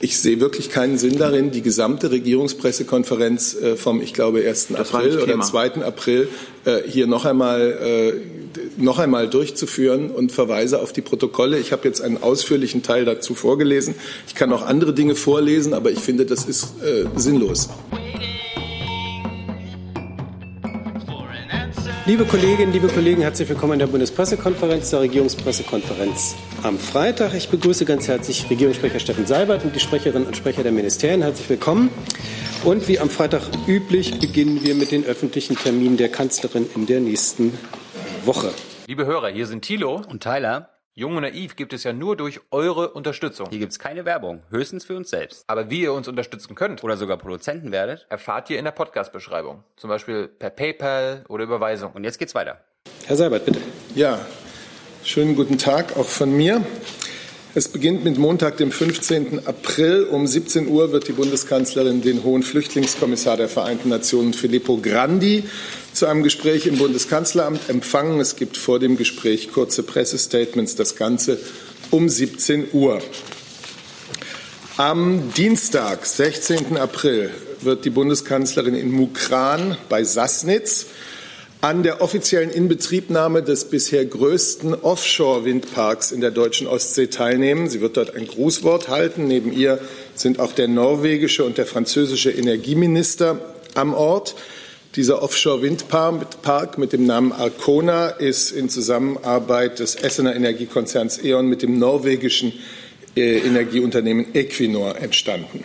ich sehe wirklich keinen Sinn darin, die gesamte Regierungspressekonferenz äh, vom, ich glaube, 1. Das April oder 2. April äh, hier noch einmal, äh, noch einmal durchzuführen und verweise auf die Protokolle. Ich habe jetzt einen ausführlichen Teil dazu vorgelesen. Ich kann auch andere Dinge vorlesen, aber ich finde, das ist sinnlos. Liebe Kolleginnen, liebe Kollegen, herzlich willkommen in der Bundespressekonferenz, der Regierungspressekonferenz am Freitag. Ich begrüße ganz herzlich Regierungssprecher Steffen Seibert und die Sprecherinnen und Sprecher der Ministerien. Herzlich willkommen. Und wie am Freitag üblich beginnen wir mit den öffentlichen Terminen der Kanzlerin in der nächsten Woche. Liebe Hörer, hier sind Thilo und Tyler. Jung und Naiv gibt es ja nur durch eure Unterstützung. Hier gibt es keine Werbung, höchstens für uns selbst. Aber wie ihr uns unterstützen könnt oder sogar Produzenten werdet, erfahrt ihr in der Podcast-Beschreibung. Zum Beispiel per PayPal oder Überweisung. Und jetzt geht's weiter. Herr Seibert, bitte. Ja, schönen guten Tag auch von mir. Es beginnt mit Montag, dem 15. April. Um 17 Uhr wird die Bundeskanzlerin den hohen Flüchtlingskommissar der Vereinten Nationen Filippo Grandi zu einem Gespräch im Bundeskanzleramt empfangen. Es gibt vor dem Gespräch kurze Pressestatements. Das Ganze um 17 Uhr. Am Dienstag, 16. April, wird die Bundeskanzlerin in Mukran bei Sassnitz an der offiziellen Inbetriebnahme des bisher größten Offshore-Windparks in der deutschen Ostsee teilnehmen. Sie wird dort ein Grußwort halten. Neben ihr sind auch der norwegische und der französische Energieminister am Ort. Dieser Offshore-Windpark mit dem Namen Arkona ist in Zusammenarbeit des Essener Energiekonzerns E.ON mit dem norwegischen äh, Energieunternehmen Equinor entstanden.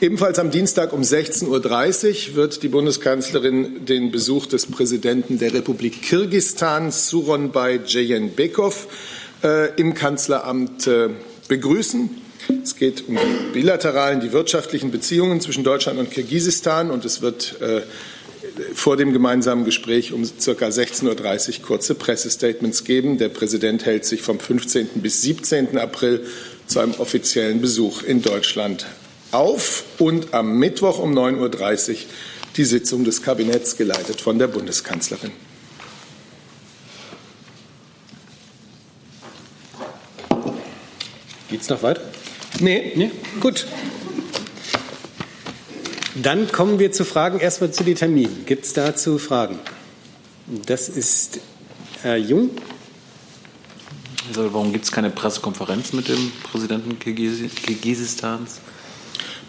Ebenfalls am Dienstag um 16.30 Uhr wird die Bundeskanzlerin den Besuch des Präsidenten der Republik Kirgistan, Suronbay Jeyenbekov, äh, im Kanzleramt äh, begrüßen. Es geht um die bilateralen, die wirtschaftlichen Beziehungen zwischen Deutschland und Kirgisistan und es wird vor dem gemeinsamen Gespräch um ca. 16.30 Uhr kurze Pressestatements geben. Der Präsident hält sich vom 15. bis 17. April zu einem offiziellen Besuch in Deutschland auf und am Mittwoch um 9.30 Uhr die Sitzung des Kabinetts geleitet von der Bundeskanzlerin. Geht es noch weiter? Nee. nee. Gut. Dann kommen wir zu Fragen. Erstmal zu den Terminen. Gibt es dazu Fragen? Das ist Herr Jung. Also warum gibt es keine Pressekonferenz mit dem Präsidenten Kirgisistans?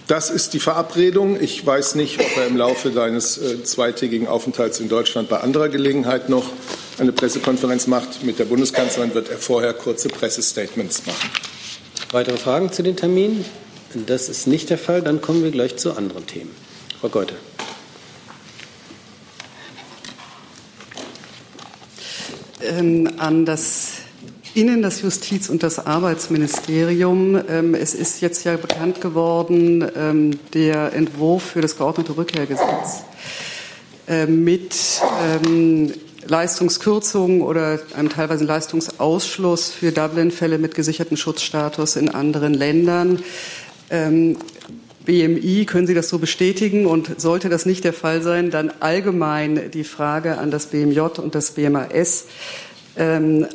Das ist die Verabredung. Ich weiß nicht, ob er im Laufe seines äh, zweitägigen Aufenthalts in Deutschland bei anderer Gelegenheit noch eine Pressekonferenz macht. Mit der Bundeskanzlerin wird er vorher kurze Pressestatements machen. Weitere Fragen zu den Terminen? Das ist nicht der Fall. Dann kommen wir gleich zu anderen Themen. Frau Goethe. Ähm, an das Innen, das Justiz- und das Arbeitsministerium. Ähm, es ist jetzt ja bekannt geworden, ähm, der Entwurf für das geordnete Rückkehrgesetz äh, mit Leistungskürzungen oder einem teilweise Leistungsausschluss für Dublin-Fälle mit gesichertem Schutzstatus in anderen Ländern. Ähm, BMI, können Sie das so bestätigen? Und sollte das nicht der Fall sein, dann allgemein die Frage an das BMJ und das BMAS. Ähm,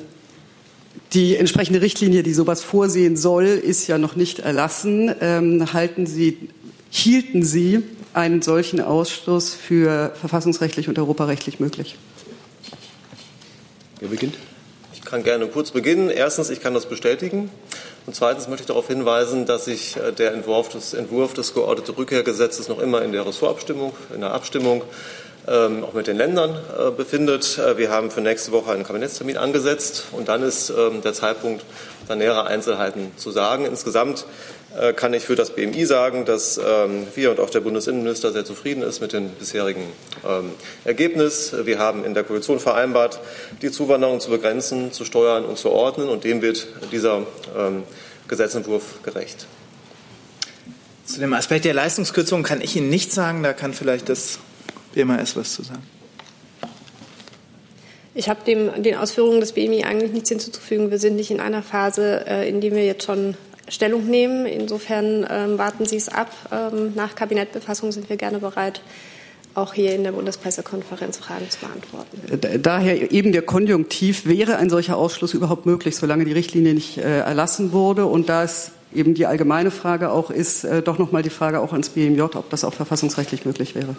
die entsprechende Richtlinie, die sowas vorsehen soll, ist ja noch nicht erlassen. Ähm, halten Sie, hielten Sie einen solchen Ausschluss für verfassungsrechtlich und europarechtlich möglich? Wer beginnt? Ich kann gerne kurz beginnen. Erstens, ich kann das bestätigen. Und zweitens möchte ich darauf hinweisen, dass sich äh, der Entwurf des, Entwurf des geordneten Rückkehrgesetzes noch immer in der Ressortabstimmung, in der Abstimmung ähm, auch mit den Ländern äh, befindet. Äh, wir haben für nächste Woche einen Kabinettstermin angesetzt und dann ist ähm, der Zeitpunkt, da nähere Einzelheiten zu sagen. Insgesamt kann ich für das BMI sagen, dass ähm, wir und auch der Bundesinnenminister sehr zufrieden ist mit dem bisherigen ähm, Ergebnis. Wir haben in der Koalition vereinbart, die Zuwanderung zu begrenzen, zu steuern und zu ordnen und dem wird dieser ähm, Gesetzentwurf gerecht. Zu dem Aspekt der Leistungskürzung kann ich Ihnen nichts sagen. Da kann vielleicht das BMAS was zu sagen. Ich habe den Ausführungen des BMI eigentlich nichts hinzuzufügen. Wir sind nicht in einer Phase, äh, in der wir jetzt schon Stellung nehmen. Insofern ähm, warten Sie es ab. Ähm, nach Kabinettbefassung sind wir gerne bereit, auch hier in der Bundespressekonferenz Fragen zu beantworten. Daher eben der Konjunktiv, wäre ein solcher Ausschluss überhaupt möglich, solange die Richtlinie nicht äh, erlassen wurde und da es eben die allgemeine Frage auch ist, äh, doch nochmal die Frage auch ans BMJ, ob das auch verfassungsrechtlich möglich wäre.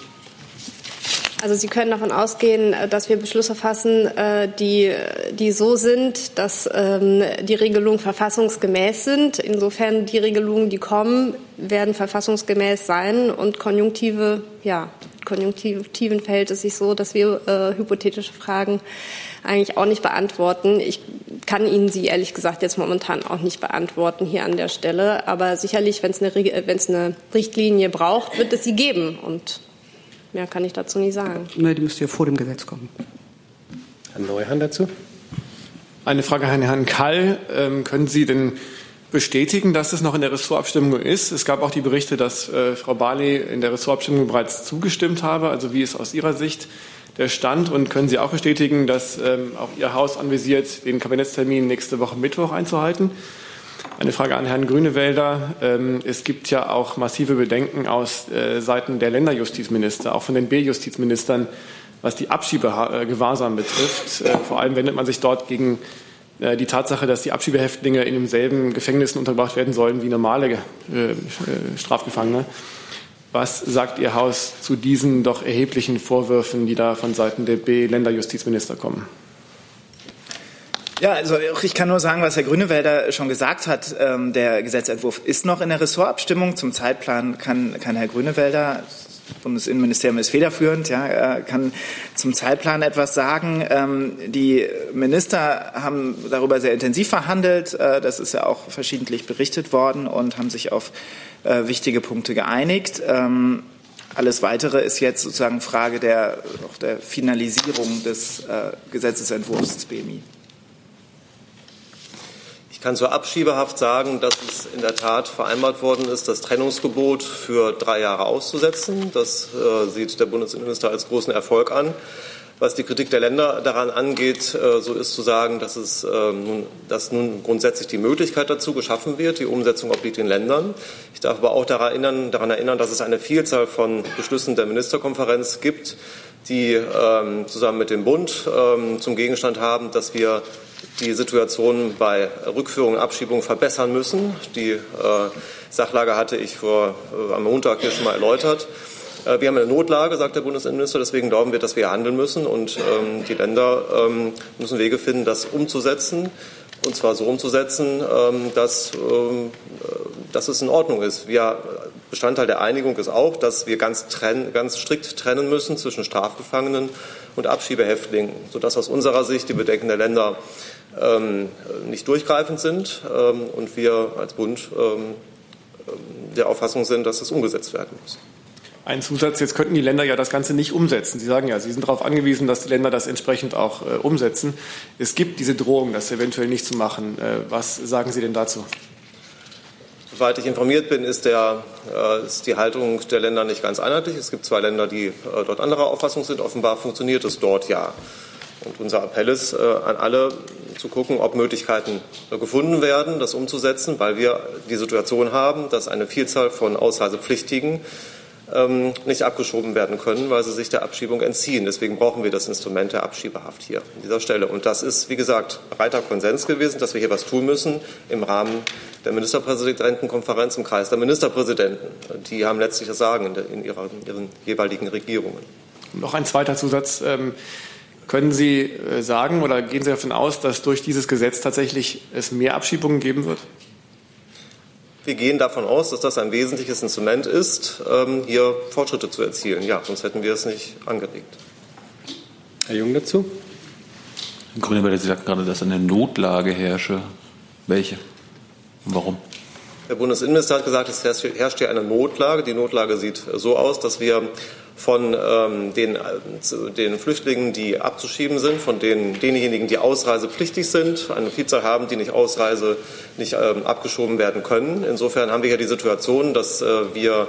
Also Sie können davon ausgehen, äh, dass wir Beschlüsse fassen, äh, die, die so sind, dass ähm, die Regelungen verfassungsgemäß sind. Insofern die Regelungen, die kommen, werden verfassungsgemäß sein und Konjunktive, ja, Konjunktiven verhält es sich so, dass wir äh, hypothetische Fragen eigentlich auch nicht beantworten. Ich kann Ihnen sie ehrlich gesagt jetzt momentan auch nicht beantworten hier an der Stelle. Aber sicherlich, wenn es eine, eine Richtlinie braucht, wird es sie geben. Und Mehr kann ich dazu nicht sagen. Nein, die müsste ja vor dem Gesetz kommen. Herr Neuhan dazu. Eine Frage an Herrn Kall. Ähm, können Sie denn bestätigen, dass es noch in der Ressortabstimmung ist? Es gab auch die Berichte, dass äh, Frau Barley in der Ressortabstimmung bereits zugestimmt habe. Also wie ist aus Ihrer Sicht der Stand? Und können Sie auch bestätigen, dass ähm, auch Ihr Haus anvisiert, den Kabinettstermin nächste Woche Mittwoch einzuhalten? Eine Frage an Herrn Grünewälder. Ähm, es gibt ja auch massive Bedenken aus äh, Seiten der Länderjustizminister, auch von den B-Justizministern, was die Abschiebegewahrsam betrifft. Äh, vor allem wendet man sich dort gegen äh, die Tatsache, dass die Abschiebehäftlinge in demselben Gefängnissen untergebracht werden sollen wie normale Strafgefangene. Was sagt Ihr Haus zu diesen doch erheblichen Vorwürfen, die da von Seiten der B-Länderjustizminister kommen? Ja, also ich kann nur sagen, was Herr Grünewälder schon gesagt hat. Ähm, der Gesetzentwurf ist noch in der Ressortabstimmung. Zum Zeitplan kann, kann Herr Grünewälder, Bundesinnenministerium ist federführend, ja, kann zum Zeitplan etwas sagen. Ähm, die Minister haben darüber sehr intensiv verhandelt. Äh, das ist ja auch verschiedentlich berichtet worden und haben sich auf äh, wichtige Punkte geeinigt. Ähm, alles Weitere ist jetzt sozusagen Frage der, auch der Finalisierung des äh, Gesetzesentwurfs des BMI. Ich kann zur Abschiebehaft sagen, dass es in der Tat vereinbart worden ist, das Trennungsgebot für drei Jahre auszusetzen. Das äh, sieht der Bundesinnenminister als großen Erfolg an. Was die Kritik der Länder daran angeht, äh, so ist zu sagen, dass, es, äh, nun, dass nun grundsätzlich die Möglichkeit dazu geschaffen wird. Die Umsetzung obliegt den Ländern. Ich darf aber auch daran erinnern, daran erinnern dass es eine Vielzahl von Beschlüssen der Ministerkonferenz gibt, die ähm, zusammen mit dem Bund ähm, zum Gegenstand haben, dass wir die Situation bei Rückführung und Abschiebung verbessern müssen. Die äh, Sachlage hatte ich vor, äh, am Montag hier schon mal erläutert. Äh, wir haben eine Notlage, sagt der Bundesinnenminister, deswegen glauben wir, dass wir handeln müssen und ähm, die Länder ähm, müssen Wege finden, das umzusetzen und zwar so umzusetzen, ähm, dass, ähm, äh, dass es in Ordnung ist. Wir, Bestandteil der Einigung ist auch, dass wir ganz, trenn, ganz strikt trennen müssen zwischen Strafgefangenen und Abschiebehäftlingen, sodass aus unserer Sicht die Bedenken der Länder nicht durchgreifend sind ähm, und wir als Bund ähm, der Auffassung sind, dass es umgesetzt werden muss. Ein Zusatz, jetzt könnten die Länder ja das Ganze nicht umsetzen. Sie sagen ja, Sie sind darauf angewiesen, dass die Länder das entsprechend auch äh, umsetzen. Es gibt diese Drohung, das eventuell nicht zu machen. Äh, was sagen Sie denn dazu? Soweit ich informiert bin, ist, der, äh, ist, die Haltung der Länder nicht ganz einheitlich. Es gibt zwei Länder, die äh, dort anderer Auffassung sind. Offenbar funktioniert es dort ja. Und unser Appell ist äh, an alle zu gucken, ob Möglichkeiten gefunden werden, das umzusetzen, weil wir die Situation haben, dass eine Vielzahl von Ausreisepflichtigen ähm, nicht abgeschoben werden können, weil sie sich der Abschiebung entziehen. Deswegen brauchen wir das Instrument der Abschiebehaft hier an dieser Stelle. Und das ist, wie gesagt, breiter Konsens gewesen, dass wir hier was tun müssen im Rahmen der Ministerpräsidentenkonferenz im Kreis der Ministerpräsidenten. Die haben letztlich das Sagen in, der, in, ihrer, ihren jeweiligen Regierungen. Noch ein zweiter Zusatz. Ähm können Sie äh, sagen oder gehen Sie davon aus, dass durch dieses Gesetz tatsächlich es mehr Abschiebungen geben wird? Wir gehen davon aus, dass das ein wesentliches Instrument ist, ähm, hier Fortschritte zu erzielen. Ja, sonst hätten wir es nicht angeregt. Herr Jung dazu? Herr Grüneberger, Sie sagten gerade, dass eine Notlage herrsche. Welche? Und warum? Der Bundesinnenminister hat gesagt, es herrscht hier eine Notlage. Die Notlage sieht so aus, dass wir von ähm, den, den, Flüchtlingen, die abzuschieben sind, von den, denjenigen, die ausreisepflichtig sind, eine Vielzahl haben, die nicht Ausreise nicht ähm, abgeschoben werden können. Insofern haben wir hier die Situation, dass äh, wir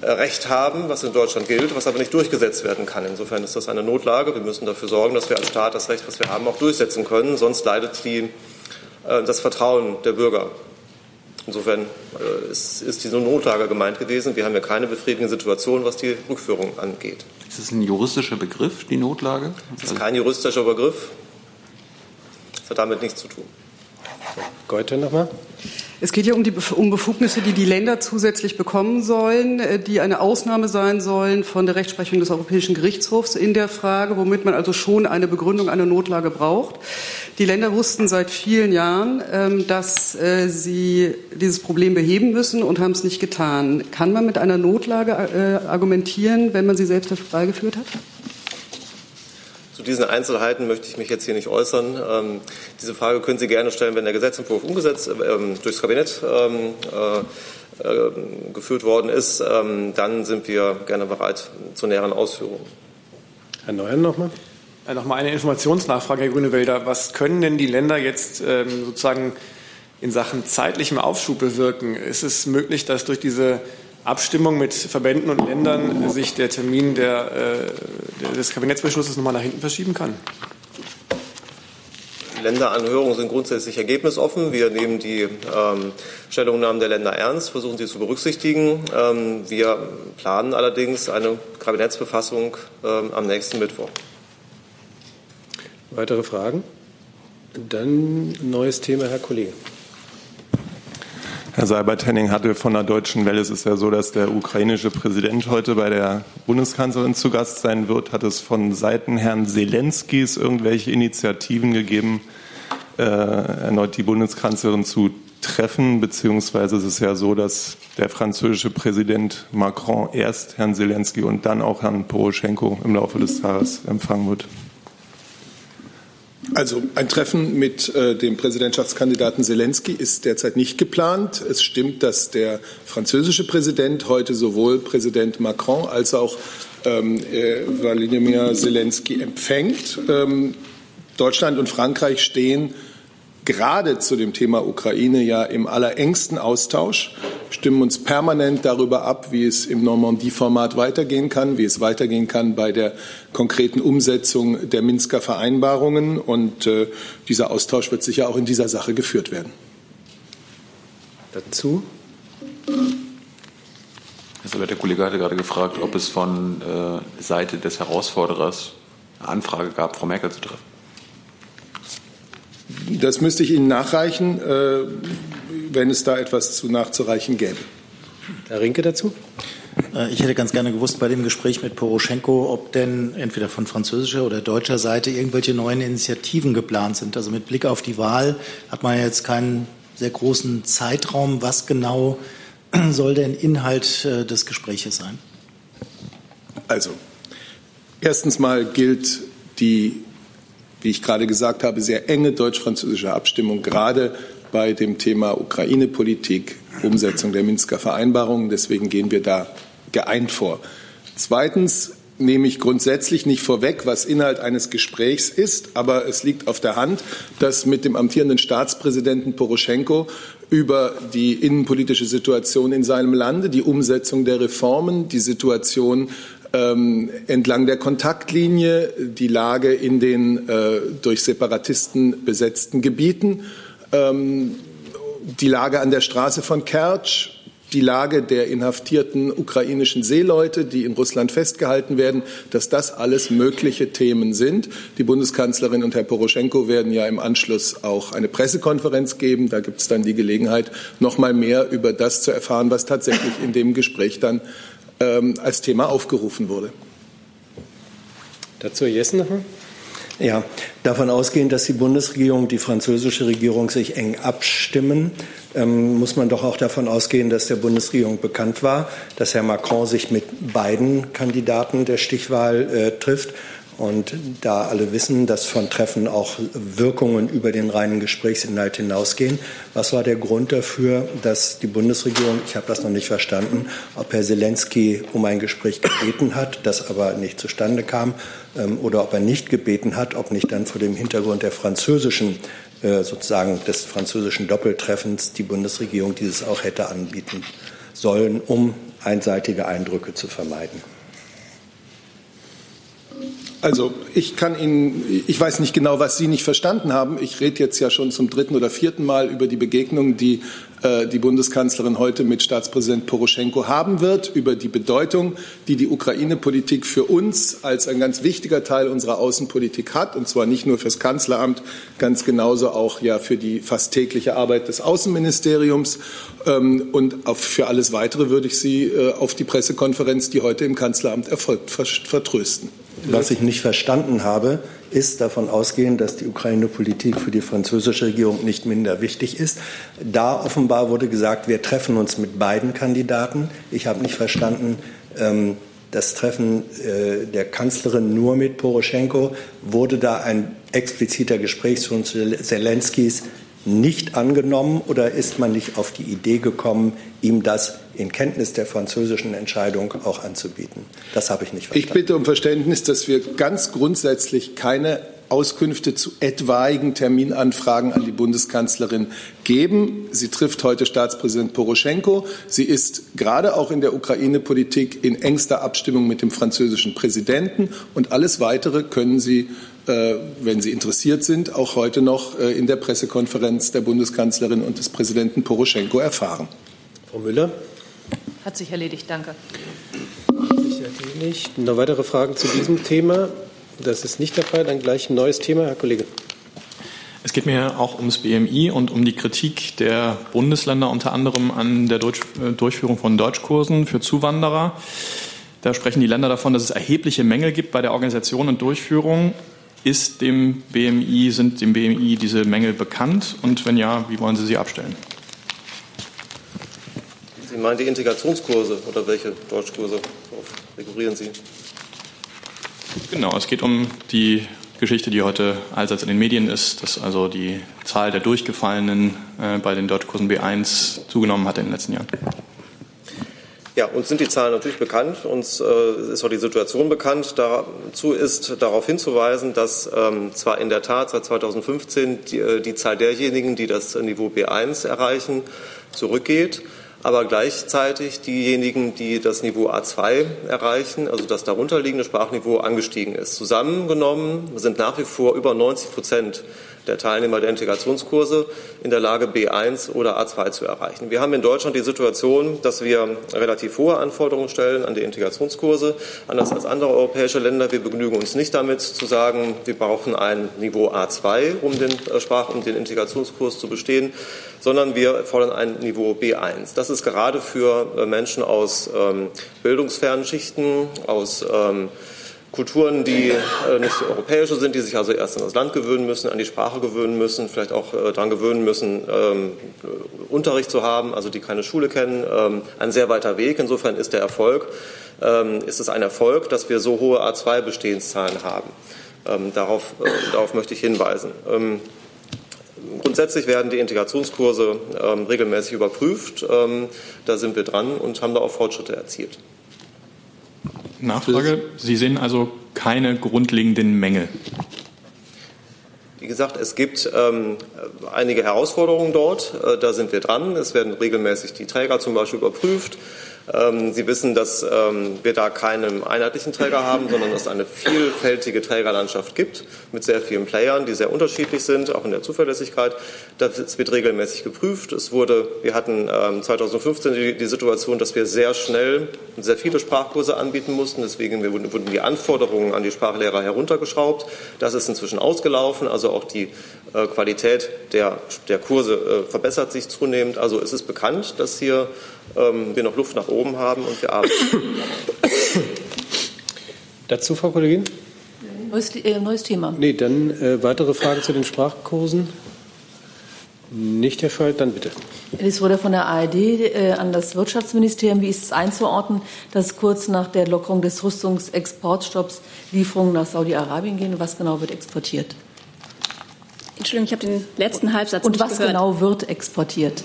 Recht haben, was in Deutschland gilt, was aber nicht durchgesetzt werden kann. Insofern ist das eine Notlage. Wir müssen dafür sorgen, dass wir als Staat das Recht, was wir haben, auch durchsetzen können. Sonst leidet die, äh, das Vertrauen der Bürger Insofern äh, ist, ist diese Notlage gemeint gewesen. Wir haben ja keine befriedigende Situation, was die Rückführung angeht. Ist das ein juristischer Begriff, die Notlage? Das ist kein juristischer Begriff. Das hat damit nichts zu tun. Goethe nochmal. Es geht ja um, die, um Befugnisse, die die Länder zusätzlich bekommen sollen, äh, die eine Ausnahme sein sollen von der Rechtsprechung des Europäischen Gerichtshofs in der Frage, womit man also schon eine Begründung einer Notlage braucht. Die Länder wussten seit vielen Jahren, ähm, dass äh, sie dieses Problem beheben müssen und haben es nicht getan. Kann man mit einer Notlage äh, argumentieren, wenn man sie selbst herbeigeführt hat? Zu diesen Einzelheiten möchte ich mich jetzt hier nicht äußern. Ähm, diese Frage können Sie gerne stellen, wenn der Gesetzentwurf umgesetzt ähm, durchs Kabinett ähm, äh, äh, geführt worden ist. Ähm, dann sind wir gerne bereit zu näheren Ausführungen. Herr Neuern nochmal. Ja, nochmal eine Informationsnachfrage, Herr Grünewälder. Was können denn die Länder jetzt ähm, sozusagen in Sachen zeitlichem Aufschub bewirken? Ist es möglich, dass durch diese Abstimmung mit Verbänden und Ländern sich der Termin der, äh, des Kabinettsbeschlusses nochmal nach hinten verschieben kann? Die Länderanhörungen sind grundsätzlich ergebnisoffen. Wir nehmen die ähm, Stellungnahmen der Länder ernst, versuchen sie zu berücksichtigen. Ähm, wir planen allerdings eine Kabinettsbefassung ähm, am nächsten Mittwoch. Weitere Fragen? Dann neues Thema, Herr Kollege. Herr Seibert-Henning hatte von der Deutschen Welle. Es ist ja so, dass der ukrainische Präsident heute bei der Bundeskanzlerin zu Gast sein wird. Hat es von Seiten Herrn Zelenskis irgendwelche Initiativen gegeben, äh, erneut die Bundeskanzlerin zu treffen? Beziehungsweise ist es ja so, dass der französische Präsident Macron erst Herrn Zelensky und dann auch Herrn Poroschenko im Laufe des Tages empfangen wird. Also ein Treffen mit äh, dem Präsidentschaftskandidaten Zelensky ist derzeit nicht geplant. Es stimmt, dass der französische Präsident heute sowohl Präsident Macron als auch ähm, äh, Wladimir Zelensky empfängt. Ähm, Deutschland und Frankreich stehen gerade zu dem Thema Ukraine ja im allerengsten Austausch, stimmen uns permanent darüber ab, wie es im Normandie-Format weitergehen kann, wie es weitergehen kann bei der konkreten Umsetzung der Minsker Vereinbarungen. Und äh, dieser Austausch wird sicher auch in dieser Sache geführt werden. Dazu? Also der Kollege hatte gerade gefragt, ob es von äh, Seite des Herausforderers eine Anfrage gab, Frau Merkel zu treffen. Das müsste ich Ihnen nachreichen, äh, wenn es da etwas zu nachzureichen gäbe. Herr Rinke dazu? Äh, ich hätte ganz gerne gewusst bei dem Gespräch mit Poroschenko, ob denn entweder von französischer oder deutscher Seite irgendwelche neuen Initiativen geplant sind. Also mit Blick auf die Wahl hat man jetzt keinen sehr großen Zeitraum. Was genau soll denn Inhalt äh, des Gespräches sein? Also, erstens mal gilt die wie ich gerade gesagt habe, sehr enge deutsch-französische Abstimmung, gerade bei dem Thema Ukraine-Politik, Umsetzung der Minsker Vereinbarungen. Deswegen gehen wir da geeint vor. Zweitens nehme ich grundsätzlich nicht vorweg, was Inhalt eines Gesprächs ist, aber es liegt auf der Hand, dass mit dem amtierenden Staatspräsidenten Poroschenko über die innenpolitische Situation in seinem Lande, die Umsetzung der Reformen, die Situation ähm, entlang der Kontaktlinie, die Lage in den äh, durch Separatisten besetzten Gebieten, ähm, die Lage an der Straße von Kertsch, die Lage der inhaftierten ukrainischen Seeleute, die in Russland festgehalten werden, dass das alles mögliche Themen sind. Die Bundeskanzlerin und Herr Poroschenko werden ja im Anschluss auch eine Pressekonferenz geben. Da gibt es dann die Gelegenheit, noch mal mehr über das zu erfahren, was tatsächlich in dem Gespräch dann ähm, als Thema aufgerufen wurde. Dazu Jessen nochmal. Ja, davon ausgehend, dass die Bundesregierung und die französische Regierung sich eng abstimmen, ähm, muss man doch auch davon ausgehen, dass der Bundesregierung bekannt war, dass Herr Macron sich mit beiden Kandidaten der Stichwahl äh, trifft und da alle wissen, dass von Treffen auch Wirkungen über den reinen Gesprächsinhalt hinausgehen, was war der Grund dafür, dass die Bundesregierung, ich habe das noch nicht verstanden, ob Herr Zelensky um ein Gespräch gebeten hat, das aber nicht zustande kam, ähm, oder ob er nicht gebeten hat, ob nicht dann vor dem Hintergrund der französischen äh, sozusagen des französischen Doppeltreffens die Bundesregierung dieses auch hätte anbieten sollen, um einseitige Eindrücke zu vermeiden. Also ich kann Ihnen, ich weiß nicht genau, was Sie nicht verstanden haben. Ich rede jetzt ja schon zum dritten oder vierten Mal über die Begegnung, die äh, die Bundeskanzlerin heute mit Staatspräsident Poroschenko haben wird, über die Bedeutung, die die Ukraine-Politik für uns als ein ganz wichtiger Teil unserer Außenpolitik hat, und zwar nicht nur fürs Kanzleramt, ganz genauso auch ja für die fast tägliche Arbeit des Außenministeriums. Ähm, und für alles Weitere würde ich Sie äh, auf die Pressekonferenz, die heute im Kanzleramt erfolgt, vertrösten. Was ich nicht verstanden habe, ist davon ausgehen, dass die Ukraine-Politik für die französische Regierung nicht minder wichtig ist. Da offenbar wurde gesagt, wir treffen uns mit beiden Kandidaten. Ich habe nicht verstanden, ähm, das Treffen äh, der Kanzlerin nur mit Poroschenko. Wurde da ein expliziter Gesprächston Zelenskis nicht angenommen oder ist man nicht auf die Idee gekommen, ihm das in Kenntnis der französischen Entscheidung auch anzubieten? Das habe ich nicht verstanden. Ich bitte um Verständnis, dass wir ganz grundsätzlich keine Auskünfte zu etwaigen Terminanfragen an die Bundeskanzlerin geben. Sie trifft heute Staatspräsident Poroschenko. Sie ist gerade auch in der Ukraine-Politik in engster Abstimmung mit dem französischen Präsidenten. Und alles Weitere können Sie wenn Sie interessiert sind, auch heute noch äh, in der Pressekonferenz der Bundeskanzlerin und des Präsidenten Poroschenko erfahren. Frau Müller. Hat sich erledigt, danke. Hat sich erledigt. Noch weitere Fragen zu diesem Thema? Das ist nicht der Fall. Dann gleich ein neues Thema, Herr Kollege. Es geht mir auch ums BMI und um die Kritik der Bundesländer unter anderem an der äh, Durchführung von Deutschkursen für Zuwanderer. Da sprechen die Länder davon, dass es erhebliche Mängel gibt bei der Organisation und Durchführung. Ist dem BMI, sind dem BMI diese Mängel bekannt? Und wenn ja, wie wollen Sie sie abstellen? Sie meinen die Integrationskurse oder welche Deutschkurse? Worauf rekurrieren Sie? Genau, es geht um die Geschichte, die heute allseits in den Medien ist, dass also die Zahl der Durchgefallenen äh, bei den Deutschkursen B1 zugenommen hat in den letzten Jahren. Ja, uns sind die Zahlen natürlich bekannt. Uns äh, ist auch die Situation bekannt. Dazu ist darauf hinzuweisen, dass ähm, zwar in der Tat seit 2015 die, äh, die Zahl derjenigen, die das Niveau B1 erreichen, zurückgeht aber gleichzeitig diejenigen, die das Niveau A2 erreichen, also das darunterliegende Sprachniveau, angestiegen ist. Zusammengenommen sind nach wie vor über 90 Prozent der Teilnehmer der Integrationskurse in der Lage, B1 oder A2 zu erreichen. Wir haben in Deutschland die Situation, dass wir relativ hohe Anforderungen stellen an die Integrationskurse, anders als andere europäische Länder. Wir begnügen uns nicht damit zu sagen, wir brauchen ein Niveau A2, um den äh, Sprach- und den Integrationskurs zu bestehen, sondern wir fordern ein Niveau B1. Das ist gerade für äh, Menschen aus ähm, bildungsfernen Schichten, aus ähm, Kulturen, die äh, nicht europäische sind, die sich also erst an das Land gewöhnen müssen, an die Sprache gewöhnen müssen, vielleicht auch äh, daran gewöhnen müssen, ähm, Unterricht zu haben, also die keine Schule kennen, ähm, ein sehr weiter Weg. Insofern ist der Erfolg, ähm, ist es ein Erfolg, dass wir so hohe A2-Bestehenszahlen haben. Ähm, darauf, äh, darauf möchte ich hinweisen. Ähm, grundsätzlich werden die Integrationskurse ähm, regelmäßig überprüft. da sind wir dran und haben da auch Fortschritte erzielt. Nachfrage. Sie sehen also keine grundlegenden Mängel. Wie gesagt, es gibt ähm, einige Herausforderungen dort. Äh, da sind wir dran. Es werden regelmäßig die Träger zum Beispiel überprüft. Ähm, Sie wissen, dass ähm, wir da keinen einheitlichen Träger haben, sondern dass es eine vielfältige Trägerlandschaft gibt mit sehr vielen Playern, die sehr unterschiedlich sind, auch in der Zuverlässigkeit. Das wird regelmäßig geprüft. Es wurde, wir hatten 2015 ähm, die, Situation, dass wir sehr schnell sehr viele Sprachkurse anbieten mussten. Deswegen wurden die Anforderungen an die Sprachlehrer heruntergeschraubt. Das ist inzwischen ausgelaufen. Also auch die äh, Qualität der, der Kurse äh, verbessert sich zunehmend. Also es ist bekannt, dass hier wir noch Luft nach oben oben haben und wir arbeiten. Dazu, Frau Kollegin? Neues, äh, neues Thema. Nee, dann äh, weitere Fragen zu den Sprachkursen. Nicht der Fall, dann bitte. Es wurde von der ARD äh, an das Wirtschaftsministerium. Wie ist es einzuordnen, dass kurz nach der Lockerung des Rüstungsexportstopps Lieferungen nach Saudi-Arabien gehen? Was genau wird exportiert? Entschuldigung, ich habe den letzten Halbsatz Und nicht was gehört. genau wird exportiert?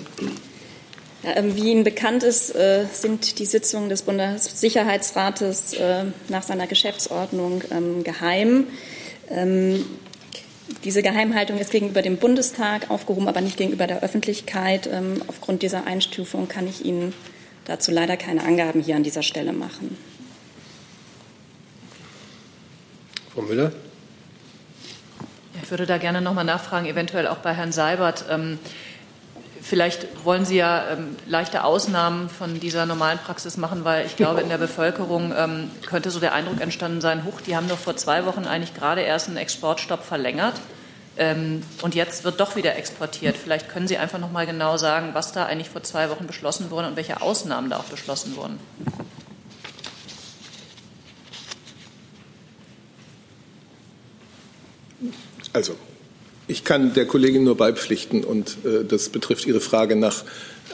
Ähm, wie Ihnen bekannt ist, äh, sind die Sitzungen des Bundessicherheitsrates äh, nach seiner Geschäftsordnung ähm, geheim. Ähm, diese Geheimhaltung ist gegenüber dem Bundestag aufgehoben, aber nicht gegenüber der Öffentlichkeit. Aufgrund dieser Einstufung kann ich Ihnen dazu leider keine Angaben hier an dieser Stelle machen. Frau Müller? Ich würde da gerne noch mal nachfragen, eventuell auch bei Herrn Seibert. Vielleicht wollen Sie ja ähm, leichte Ausnahmen von dieser normalen Praxis machen, weil ich glaube, in der Bevölkerung ähm, könnte so der Eindruck entstanden sein, huch, die haben doch vor zwei Wochen eigentlich gerade erst einen Exportstopp verlängert. Ähm, und jetzt wird doch wieder exportiert. Vielleicht können Sie einfach noch mal genau sagen, was da eigentlich vor zwei Wochen beschlossen wurde und welche Ausnahmen da auch beschlossen wurden. Also, ich kann der Kollegin nur beipflichten und äh, das betrifft ihre Frage nach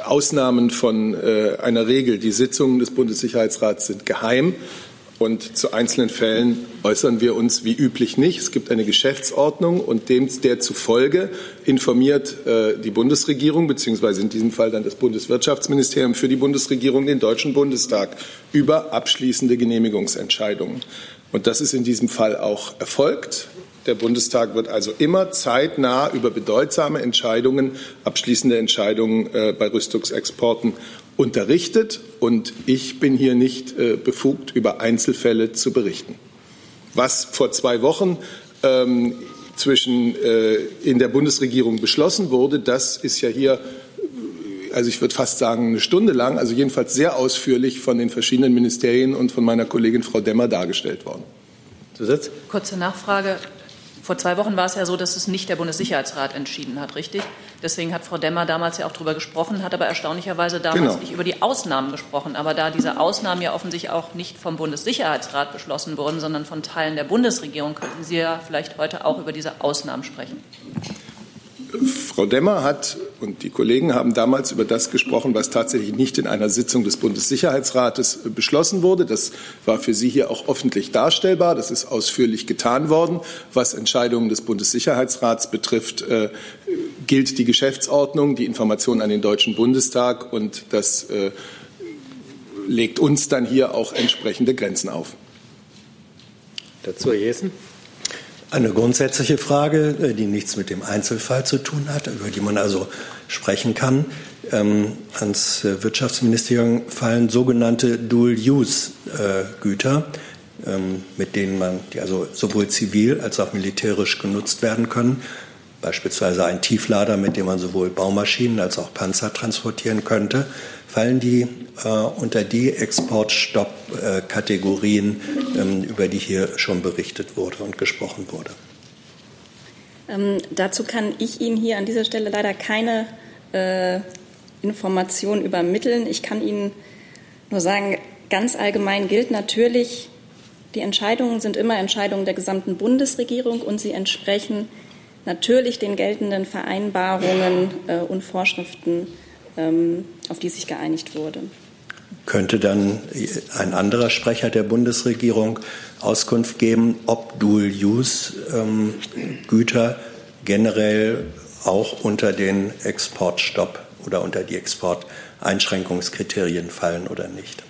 Ausnahmen von äh, einer Regel. Die Sitzungen des Bundessicherheitsrats sind geheim und zu einzelnen Fällen äußern wir uns wie üblich nicht. Es gibt eine Geschäftsordnung und dem der zufolge informiert äh, die Bundesregierung beziehungsweise in diesem Fall dann das Bundeswirtschaftsministerium für die Bundesregierung den Deutschen Bundestag über abschließende Genehmigungsentscheidungen. Und das ist in diesem Fall auch erfolgt. Der Bundestag wird also immer zeitnah über bedeutsame Entscheidungen, abschließende Entscheidungen äh, bei Rüstungsexporten unterrichtet. Und ich bin hier nicht äh, befugt, über Einzelfälle zu berichten. Was vor zwei Wochen ähm, zwischen, äh, in der Bundesregierung beschlossen wurde, das ist ja hier also ich würde fast sagen, eine Stunde lang, also jedenfalls sehr ausführlich von den verschiedenen Ministerien und von meiner Kollegin Frau Demmer dargestellt worden. Zusatz? Kurze Nachfrage. Vor zwei Wochen war es ja so, dass es nicht der Bundessicherheitsrat entschieden hat, richtig? Deswegen hat Frau Demmer damals ja auch darüber gesprochen, hat aber erstaunlicherweise damals Genau. nicht über die Ausnahmen gesprochen. Aber da diese Ausnahmen ja offensichtlich auch nicht vom Bundessicherheitsrat beschlossen wurden, sondern von Teilen der Bundesregierung, könnten Sie ja vielleicht heute auch über diese Ausnahmen sprechen. Frau Demmer hat und die Kollegen haben damals über das gesprochen, was tatsächlich nicht in einer Sitzung des Bundessicherheitsrates äh, beschlossen wurde. Das war für Sie hier auch öffentlich darstellbar. Das ist ausführlich getan worden. Was Entscheidungen des Bundessicherheitsrats betrifft, äh, gilt die Geschäftsordnung, die Information an den Deutschen Bundestag und das äh, legt uns dann hier auch entsprechende Grenzen auf. Dazu Herr Jessen. Eine grundsätzliche Frage, äh, die nichts mit dem Einzelfall zu tun hat, über die man also sprechen kann. Ähm, ans äh, Wirtschaftsministerium fallen sogenannte Dual-Use-Güter, ähm, mit denen man, die also sowohl zivil als auch militärisch genutzt werden können. Beispielsweise ein Tieflader, mit dem man sowohl Baumaschinen als auch Panzer transportieren könnte. Fallen die äh, unter die Exportstopp-Kategorien, ähm, über die hier schon berichtet wurde und gesprochen wurde? Ähm, dazu kann ich Ihnen hier an dieser Stelle leider keine äh, Informationen übermitteln. Ich kann Ihnen nur sagen, ganz allgemein gilt natürlich, die Entscheidungen sind immer Entscheidungen der gesamten Bundesregierung und sie entsprechen natürlich den geltenden Vereinbarungen äh, und Vorschriften, ähm, auf die sich geeinigt wurde. Könnte dann ein anderer Sprecher der Bundesregierung Auskunft geben, ob Dual-Use-Güter generell auch unter den Exportstopp oder unter die Exporteinschränkungskriterien fallen oder nicht?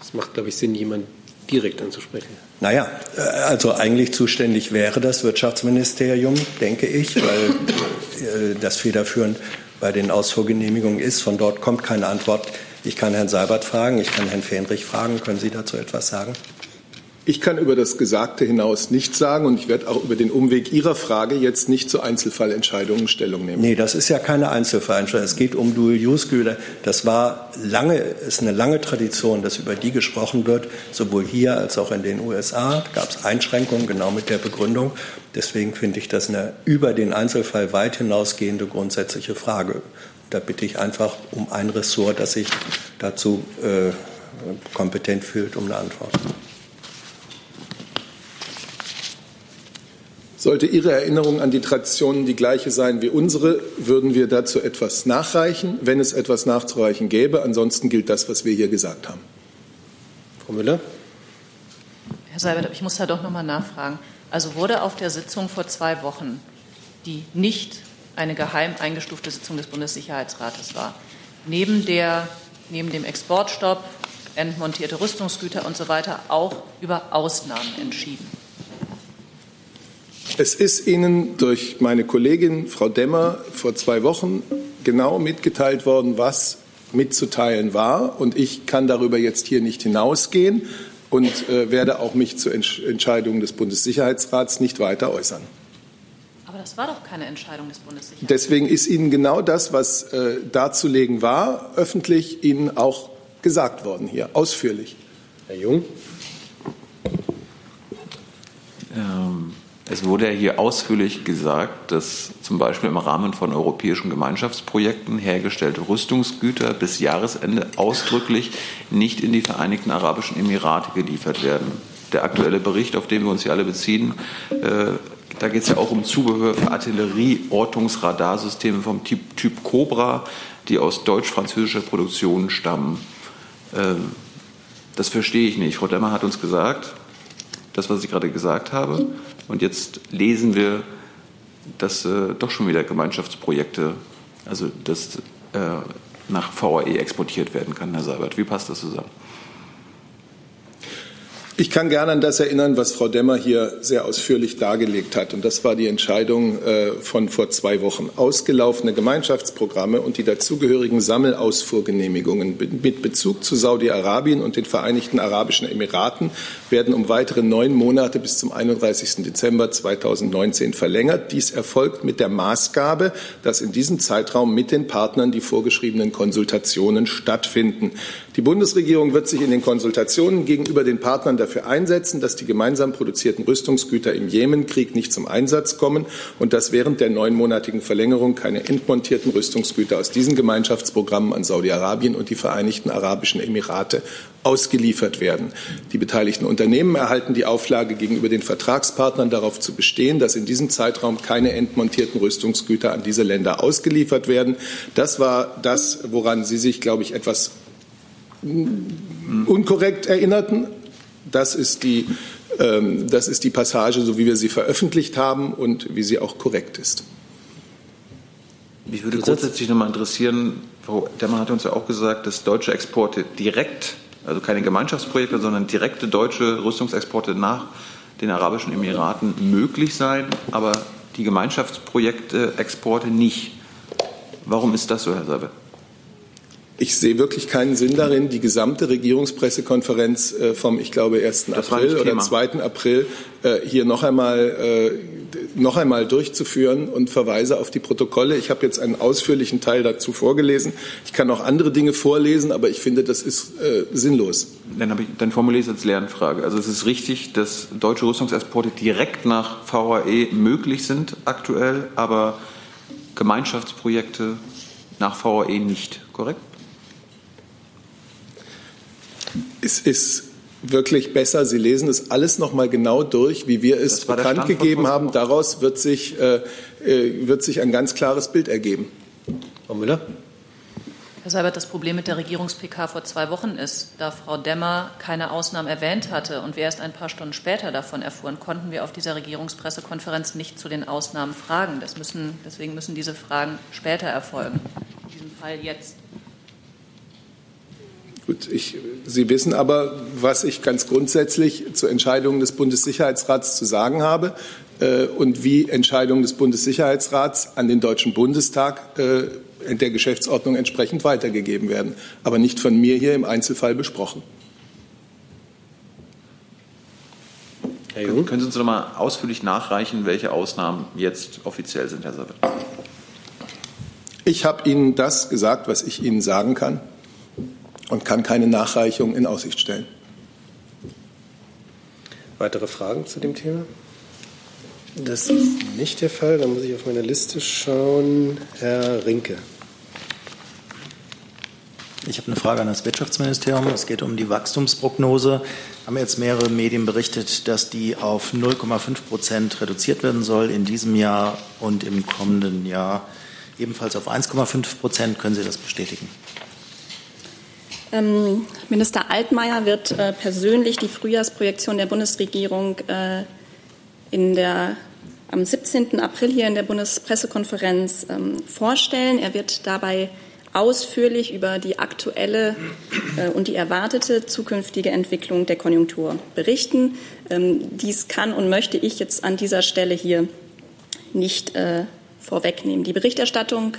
Es macht, glaube ich, Sinn, jemanden direkt anzusprechen. Naja, äh, also eigentlich zuständig wäre das Wirtschaftsministerium, denke ich, weil äh, das federführend bei den Ausfuhrgenehmigungen ist. Von dort kommt keine Antwort. Ich kann Herrn Seibert fragen, ich kann Herrn Fähnrich fragen. Können Sie dazu etwas sagen? Ich kann über das Gesagte hinaus nichts sagen und ich werde auch über den Umweg Ihrer Frage jetzt nicht zu Einzelfallentscheidungen Stellung nehmen. Nee, das ist ja keine Einzelveranstaltung. Es geht um Dual-Use-Güter. Das war lange, ist eine lange Tradition, dass über die gesprochen wird, sowohl hier als auch in den USA. Da gab es Einschränkungen, genau mit der Begründung. Deswegen finde ich das eine über den Einzelfall weit hinausgehende grundsätzliche Frage. Da bitte ich einfach um ein Ressort, das sich dazu äh, kompetent fühlt, um eine Antwort. Sollte Ihre Erinnerung an die Traditionen die gleiche sein wie unsere, würden wir dazu etwas nachreichen, wenn es etwas nachzureichen gäbe. Ansonsten gilt das, was wir hier gesagt haben. Frau Müller? Herr Seibert, ich muss da doch noch mal nachfragen. Also wurde auf der Sitzung vor zwei Wochen, die nicht eine geheim eingestufte Sitzung des Bundessicherheitsrates war, neben, der, neben dem Exportstopp, entmontierte Rüstungsgüter und so weiter auch über Ausnahmen entschieden? Es ist Ihnen durch meine Kollegin Frau Demmer vor zwei Wochen genau mitgeteilt worden, was mitzuteilen war. Und ich kann darüber jetzt hier nicht hinausgehen und äh, werde auch mich zu Entsch Entscheidungen des Bundessicherheitsrats nicht weiter äußern. Aber das war doch keine Entscheidung des Bundessicherheitsrats. Deswegen ist Ihnen genau das, was äh, darzulegen war, öffentlich Ihnen auch gesagt worden hier, ausführlich. Herr Jung. Ähm, es wurde ja hier ausführlich gesagt, dass zum Beispiel im Rahmen von europäischen Gemeinschaftsprojekten hergestellte Rüstungsgüter bis Jahresende ausdrücklich nicht in die Vereinigten Arabischen Emirate geliefert werden. Der aktuelle Bericht, auf den wir uns hier alle beziehen, äh, da geht es ja auch um Zubehör für Artillerie-Ortungsradarsysteme vom Typ, typ Cobra, die aus deutsch-französischer Produktion stammen. Ähm, das verstehe ich nicht. Frau Demmer hat uns gesagt, das, was ich gerade gesagt habe. Und jetzt lesen wir, dass äh, doch schon wieder Gemeinschaftsprojekte, also dass äh, nach VAE exportiert werden kann, Herr Seibert. Wie passt das zusammen? Ich kann gerne an das erinnern, was Frau Demmer hier sehr ausführlich dargelegt hat. Und das war die Entscheidung äh, von vor zwei Wochen. Ausgelaufene Gemeinschaftsprogramme und die dazugehörigen Sammelausfuhrgenehmigungen mit Bezug zu Saudi-Arabien und den Vereinigten Arabischen Emiraten werden um weitere neun Monate bis zum 31. Dezember 2019 verlängert. Dies erfolgt mit der Maßgabe, dass in diesem Zeitraum mit den Partnern die vorgeschriebenen Konsultationen stattfinden. Die Bundesregierung wird sich in den Konsultationen gegenüber den Partnern dafür einsetzen, dass die gemeinsam produzierten Rüstungsgüter im Jemenkrieg nicht zum Einsatz kommen und dass während der neunmonatigen Verlängerung keine entmontierten Rüstungsgüter aus diesen Gemeinschaftsprogrammen an Saudi-Arabien und die Vereinigten Arabischen Emirate ausgeliefert werden. Die beteiligten Unternehmen erhalten die Auflage gegenüber den Vertragspartnern darauf zu bestehen, dass in diesem Zeitraum keine entmontierten Rüstungsgüter an diese Länder ausgeliefert werden. Das war das, woran Sie sich, glaube ich, etwas unkorrekt erinnerten. Das ist die, ähm, das ist die Passage, so wie wir sie veröffentlicht haben und wie sie auch korrekt ist. Mich würde grundsätzlich noch mal interessieren, Frau Demmer hat uns ja auch gesagt, dass deutsche Exporte direkt, also keine Gemeinschaftsprojekte, sondern direkte deutsche Rüstungsexporte nach den Arabischen Emiraten möglich seien, aber die Gemeinschaftsprojekte, Exporte nicht. Warum ist das so, Herr Sabe? Ich sehe wirklich keinen Sinn darin, die gesamte Regierungspressekonferenz äh, vom, ich glaube, 1. April oder 2. April äh, hier noch einmal, äh, noch einmal durchzuführen und verweise auf die Protokolle. Ich habe jetzt einen ausführlichen Teil dazu vorgelesen. Ich kann auch andere Dinge vorlesen, aber ich finde, das ist sinnlos. Dann, ich, dann formuliere ich es als Lernfrage. Also es ist richtig, dass deutsche Rüstungsexporte direkt nach VAE möglich sind aktuell, aber Gemeinschaftsprojekte nach VAE nicht, korrekt? Es ist wirklich besser. Sie lesen es alles noch mal genau durch, wie wir es bekannt gegeben haben. Daraus wird sich, äh, äh, wird sich ein ganz klares Bild ergeben. Frau Müller? Herr Seibert, das Problem mit der Regierungs-PK vor zwei Wochen ist, da Frau Demmer keine Ausnahmen erwähnt hatte und wir erst ein paar Stunden später davon erfuhren, konnten wir auf dieser Regierungspressekonferenz nicht zu den Ausnahmen fragen. Das müssen, deswegen müssen diese Fragen später erfolgen. In diesem Fall jetzt. Gut, ich, Sie wissen aber, was ich ganz grundsätzlich zur Entscheidung des Bundessicherheitsrats zu sagen habe äh, und wie Entscheidungen des Bundessicherheitsrats an den Deutschen Bundestag äh, in der Geschäftsordnung entsprechend weitergegeben werden, aber nicht von mir hier im Einzelfall besprochen. Herr Jung? Können Sie uns noch mal ausführlich nachreichen, welche Ausnahmen jetzt offiziell sind, Herr Sabat? Ich habe Ihnen das gesagt, was ich Ihnen sagen kann und kann keine Nachreichung in Aussicht stellen. Weitere Fragen zu dem Thema? Das ist nicht der Fall. Dann muss ich auf meine Liste schauen. Herr Rinke. Ich habe eine Frage an das Wirtschaftsministerium. Es geht um die Wachstumsprognose. Haben jetzt mehrere Medien berichtet, dass die auf 0,5 Prozent reduziert werden soll in diesem Jahr und im kommenden Jahr ebenfalls auf 1,5 Prozent. Können Sie das bestätigen? Ähm, Minister Altmaier wird äh, persönlich die Frühjahrsprojektion der Bundesregierung äh, in der, am 17. April hier in der Bundespressekonferenz ähm, vorstellen. Er wird dabei ausführlich über die aktuelle äh, und die erwartete zukünftige Entwicklung der Konjunktur berichten. Ähm, dies kann und möchte ich jetzt an dieser Stelle hier nicht äh, vorwegnehmen. Die Berichterstattung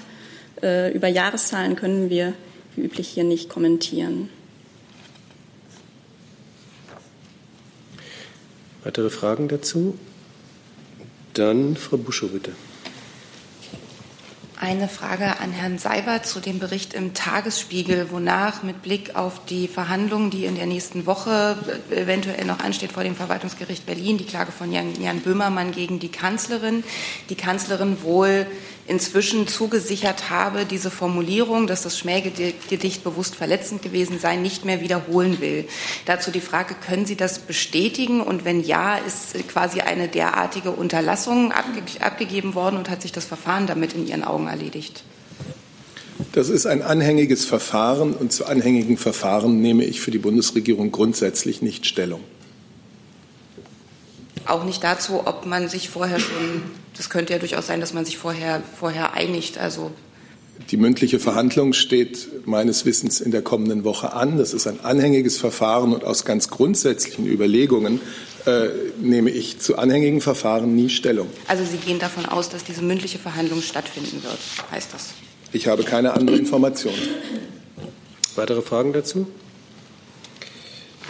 äh, über Jahreszahlen können wir wie üblich hier nicht kommentieren. Weitere Fragen dazu? Dann Frau Buschow, bitte. Eine Frage an Herrn Seibert zu dem Bericht im Tagesspiegel, wonach mit Blick auf die Verhandlungen, die in der nächsten Woche eventuell noch ansteht vor dem Verwaltungsgericht Berlin, die Klage von Jan, Jan Böhmermann gegen die Kanzlerin, die Kanzlerin wohl inzwischen zugesichert habe, diese Formulierung, dass das Schmähgedicht bewusst verletzend gewesen sei, nicht mehr wiederholen will. Dazu die Frage, können Sie das bestätigen? Und wenn ja, ist quasi eine derartige Unterlassung abge abgegeben worden und hat sich das Verfahren damit in Ihren Augen erledigt? Das ist ein anhängiges Verfahren und zu anhängigen Verfahren nehme ich für die Bundesregierung grundsätzlich nicht Stellung. Auch nicht dazu, ob man sich vorher schon das könnte ja durchaus sein, dass man sich vorher, vorher einigt. Also die mündliche Verhandlung steht meines Wissens in der kommenden Woche an. Das ist ein anhängiges Verfahren und aus ganz grundsätzlichen Überlegungen äh, nehme ich zu anhängigen Verfahren nie Stellung. Also Sie gehen davon aus, dass diese mündliche Verhandlung stattfinden wird, heißt das? Ich habe keine andere Information. Weitere Fragen dazu?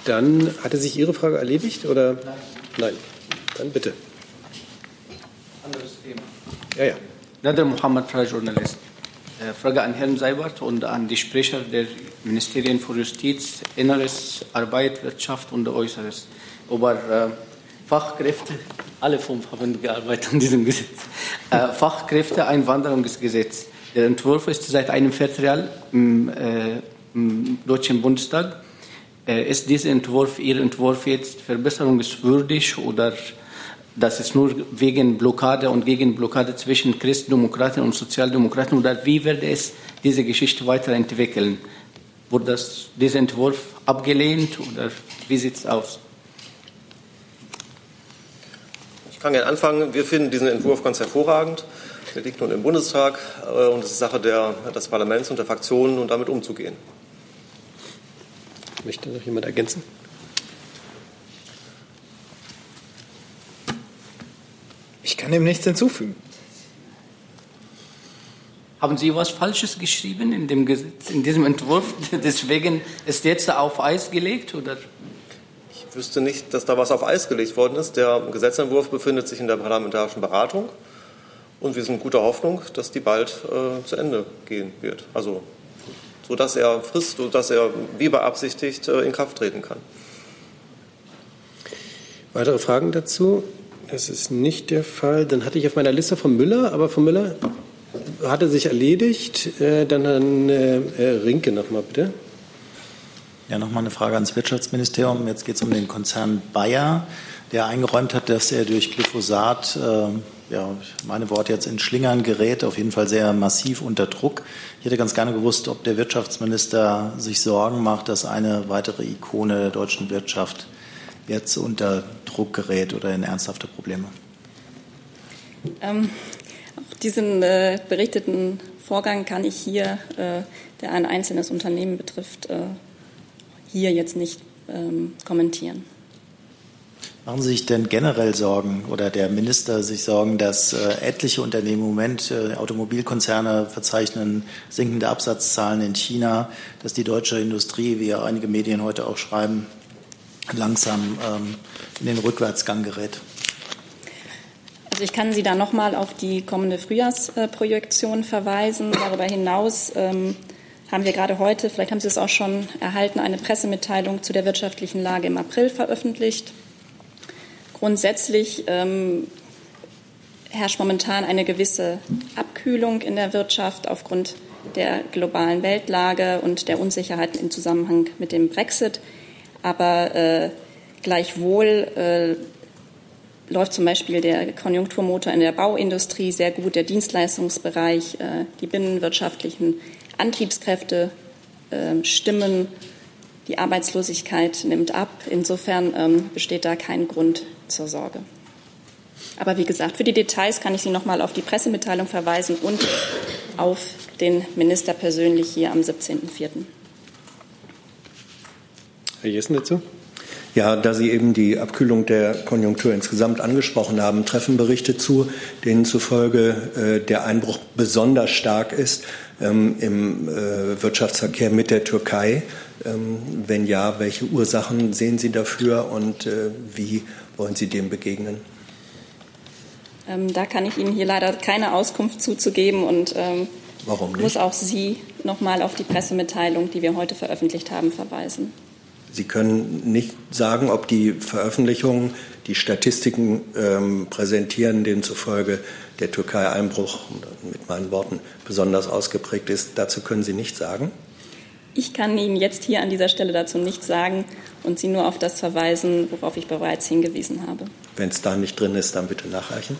Dann hatte sich Ihre Frage erledigt oder? Nein. Nein. Dann bitte. Ja, ja. Nader Mohammed, freier Journalist. Äh, Frage an Herrn Seibert und an die Sprecher der Ministerien für Justiz, Inneres, Arbeit, Wirtschaft und Äußeres über äh, Fachkräfte, alle fünf haben gearbeitet an diesem Gesetz, äh, Fachkräfteeinwanderungsgesetz. Der Entwurf ist seit einem Vierteljahr im, äh, im Deutschen Bundestag. Äh, ist dieser Entwurf, Ihr Entwurf jetzt verbesserungswürdig oder das ist nur wegen Blockade und gegen Blockade zwischen Christdemokraten und Sozialdemokraten oder wie wird es diese Geschichte weiterentwickeln? Wurde das, dieser Entwurf abgelehnt oder wie sieht es aus? Ich kann gerne anfangen. Wir finden diesen Entwurf ganz hervorragend. Der liegt nun im Bundestag äh, und es ist Sache der, des Parlaments und der Fraktionen, und damit umzugehen. Möchte noch jemand ergänzen? Ich kann dem nichts hinzufügen. Haben Sie was Falsches geschrieben in dem Gesetz, in diesem Entwurf? Deswegen ist jetzt auf Eis gelegt oder? Ich wüsste nicht, dass da was auf Eis gelegt worden ist. Der Gesetzentwurf befindet sich in der parlamentarischen Beratung und wir sind guter Hoffnung, dass die bald äh, zu Ende gehen wird. Also, so dass er frist, so dass er wie beabsichtigt äh, in Kraft treten kann. Weitere Fragen dazu? Das ist nicht der Fall. Dann hatte ich auf meiner Liste von Müller, aber von Müller hatte sich erledigt. Äh, dann an äh, Rinke nochmal, bitte. Ja, nochmal eine Frage ans Wirtschaftsministerium. Jetzt geht es um den Konzern Bayer, der eingeräumt hat, dass er durch Glyphosat, äh, ja, meine Worte jetzt in Schlingern gerät, auf jeden Fall sehr massiv unter Druck. Ich hätte ganz gerne gewusst, ob der Wirtschaftsminister sich Sorgen macht, dass eine weitere Ikone der deutschen Wirtschaft jetzt unter Druck gerät oder in ernsthafte Probleme? Ähm, auch diesen äh, berichteten Vorgang kann ich hier, äh, der ein einzelnes Unternehmen betrifft, äh, hier jetzt nicht ähm, kommentieren. Machen Sie sich denn generell Sorgen oder der Minister sich Sorgen, dass äh, etliche Unternehmen im Moment, äh, Automobilkonzerne verzeichnen sinkende Absatzzahlen in China, dass die deutsche Industrie, wie ja einige Medien heute auch schreiben, langsam ähm, in den Rückwärtsgang gerät. Also ich kann Sie da nochmal auf die kommende Frühjahrsprojektion verweisen. Darüber hinaus ähm, haben wir gerade heute, vielleicht haben Sie es auch schon erhalten, eine Pressemitteilung zu der wirtschaftlichen Lage im April veröffentlicht. Grundsätzlich ähm, herrscht momentan eine gewisse Abkühlung in der Wirtschaft aufgrund der globalen Weltlage und der Unsicherheiten im Zusammenhang mit dem Brexit. Aber äh, gleichwohl äh, läuft zum Beispiel der Konjunkturmotor in der Bauindustrie sehr gut, der Dienstleistungsbereich, äh, die binnenwirtschaftlichen Antriebskräfte äh, stimmen, die Arbeitslosigkeit nimmt ab. Insofern ähm, besteht da kein Grund zur Sorge. Aber wie gesagt, für die Details kann ich Sie noch mal auf die Pressemitteilung verweisen und auf den Minister persönlich hier am 17.04. Herr Jessen dazu? Ja, da Sie eben die Abkühlung der Konjunktur insgesamt angesprochen haben, treffen Berichte zu, denen zufolge äh, der Einbruch besonders stark ist ähm, im äh, Wirtschaftsverkehr mit der Türkei. Ähm, wenn ja, welche Ursachen sehen Sie dafür und äh, wie wollen Sie dem begegnen? Ähm, da kann ich Ihnen hier leider keine Auskunft zuzugeben und ähm, Warum nicht? muss auch Sie noch mal auf die Pressemitteilung, die wir heute veröffentlicht haben, verweisen. Sie können nicht sagen, ob die Veröffentlichungen, die Statistiken ähm, präsentieren, demzufolge der Türkei-Einbruch mit meinen Worten besonders ausgeprägt ist. Dazu können Sie nichts sagen? Ich kann Ihnen jetzt hier an dieser Stelle dazu nichts sagen und Sie nur auf das verweisen, worauf ich bereits hingewiesen habe. Wenn es da nicht drin ist, dann bitte nachreichen.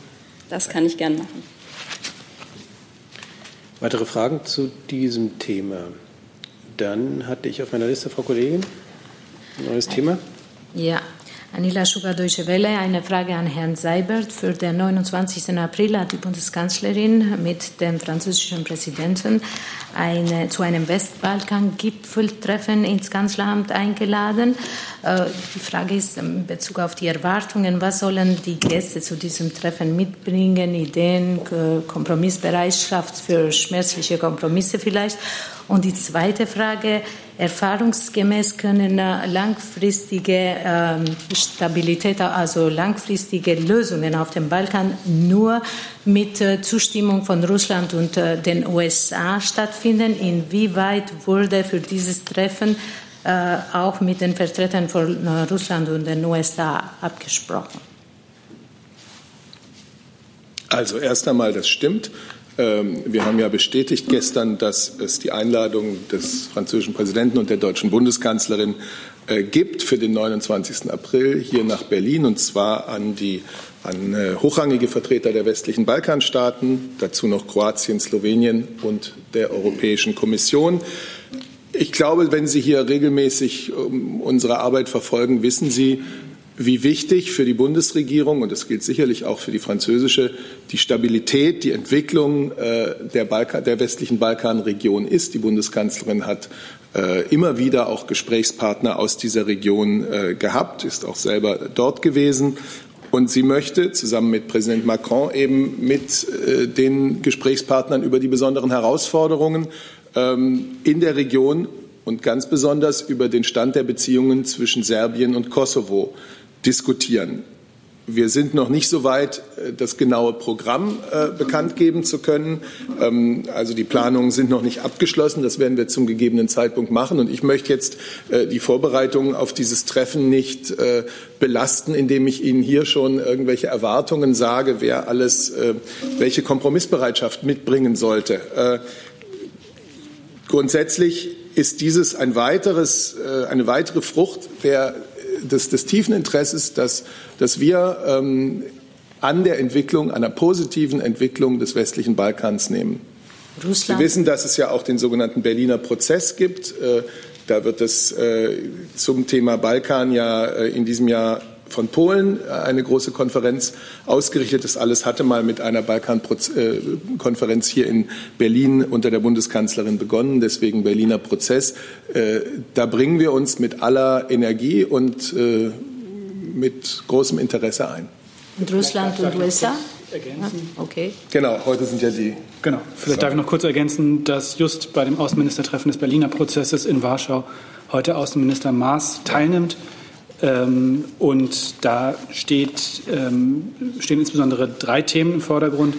Das kann ich gern machen. Weitere Fragen zu diesem Thema? Dann hatte ich auf meiner Liste, Frau Kollegin, neues Thema. Ja, Anila Schuger, Deutsche Welle. Eine Frage an Herrn Seibert. Für den 29. April hat die Bundeskanzlerin mit dem französischen Präsidenten eine, zu einem Westbalkan-Gipfeltreffen ins Kanzleramt eingeladen. Äh, die Frage ist in Bezug auf die Erwartungen, was sollen die Gäste zu diesem Treffen mitbringen? Ideen, Kompromissbereitschaft für schmerzliche Kompromisse vielleicht? Und die zweite Frage, erfahrungsgemäß können langfristige ähm, Stabilität, also langfristige Lösungen auf dem Balkan nur mit äh, Zustimmung von Russland und äh, den USA stattfinden. Inwieweit wurde für dieses Treffen äh, auch mit den Vertretern von Russland und den USA abgesprochen? Also erst einmal, das stimmt. Ähm, wir haben ja bestätigt gestern, dass es die Einladung des französischen Präsidenten und der deutschen Bundeskanzlerin äh, gibt für den 29. April hier nach Berlin, und zwar an die an äh, hochrangige Vertreter der westlichen Balkanstaaten, dazu noch Kroatien, Slowenien und der Europäischen Kommission. Ich glaube, wenn Sie hier regelmäßig ähm, unsere Arbeit verfolgen, wissen Sie, wie wichtig für die Bundesregierung, und das gilt sicherlich auch für die französische, die Stabilität, die Entwicklung äh, der, Balkan, der westlichen Balkanregion ist. Die Bundeskanzlerin hat äh, immer wieder auch Gesprächspartner aus dieser Region äh, gehabt, ist auch selber dort gewesen. Und sie möchte zusammen mit Präsident Macron eben mit den Gesprächspartnern über die besonderen Herausforderungen in der Region und ganz besonders über den Stand der Beziehungen zwischen Serbien und Kosovo diskutieren. Wir sind noch nicht so weit, äh, das genaue Programm äh, bekannt geben zu können. Ähm, also die Planungen sind noch nicht abgeschlossen. Das werden wir zum gegebenen Zeitpunkt machen. Und ich möchte jetzt äh, die Vorbereitungen auf dieses Treffen nicht äh, belasten, indem ich Ihnen hier schon irgendwelche Erwartungen sage, wer alles äh, welche Kompromissbereitschaft mitbringen sollte. Äh, grundsätzlich ist dieses ein weiteres, eine weitere Frucht der des, des tiefen Interesses, dass, dass wir ähm, an der Entwicklung, einer positiven Entwicklung des westlichen Balkans nehmen. Russland. Wir wissen, dass es ja auch den sogenannten Berliner Prozess gibt. Äh, da wird es äh, zum Thema Balkan ja äh, in diesem Jahr von Polen äh, eine große Konferenz ausgerichtet. Das alles hatte mal mit einer Balkankonferenz hier in Berlin unter der Bundeskanzlerin begonnen, deswegen Berliner Prozess. Äh, da bringen wir uns mit aller Energie und äh, mit großem Interesse ein. Und Russland und USA? Ergänzen. Okay. Genau, heute sind ja die. Genau. Vielleicht darf ich noch kurz ergänzen, dass just bei dem Außenministertreffen des Berliner Prozesses in Warschau heute Außenminister Maas teilnimmt. Ähm, und da steht, ähm, stehen insbesondere drei Themen im Vordergrund,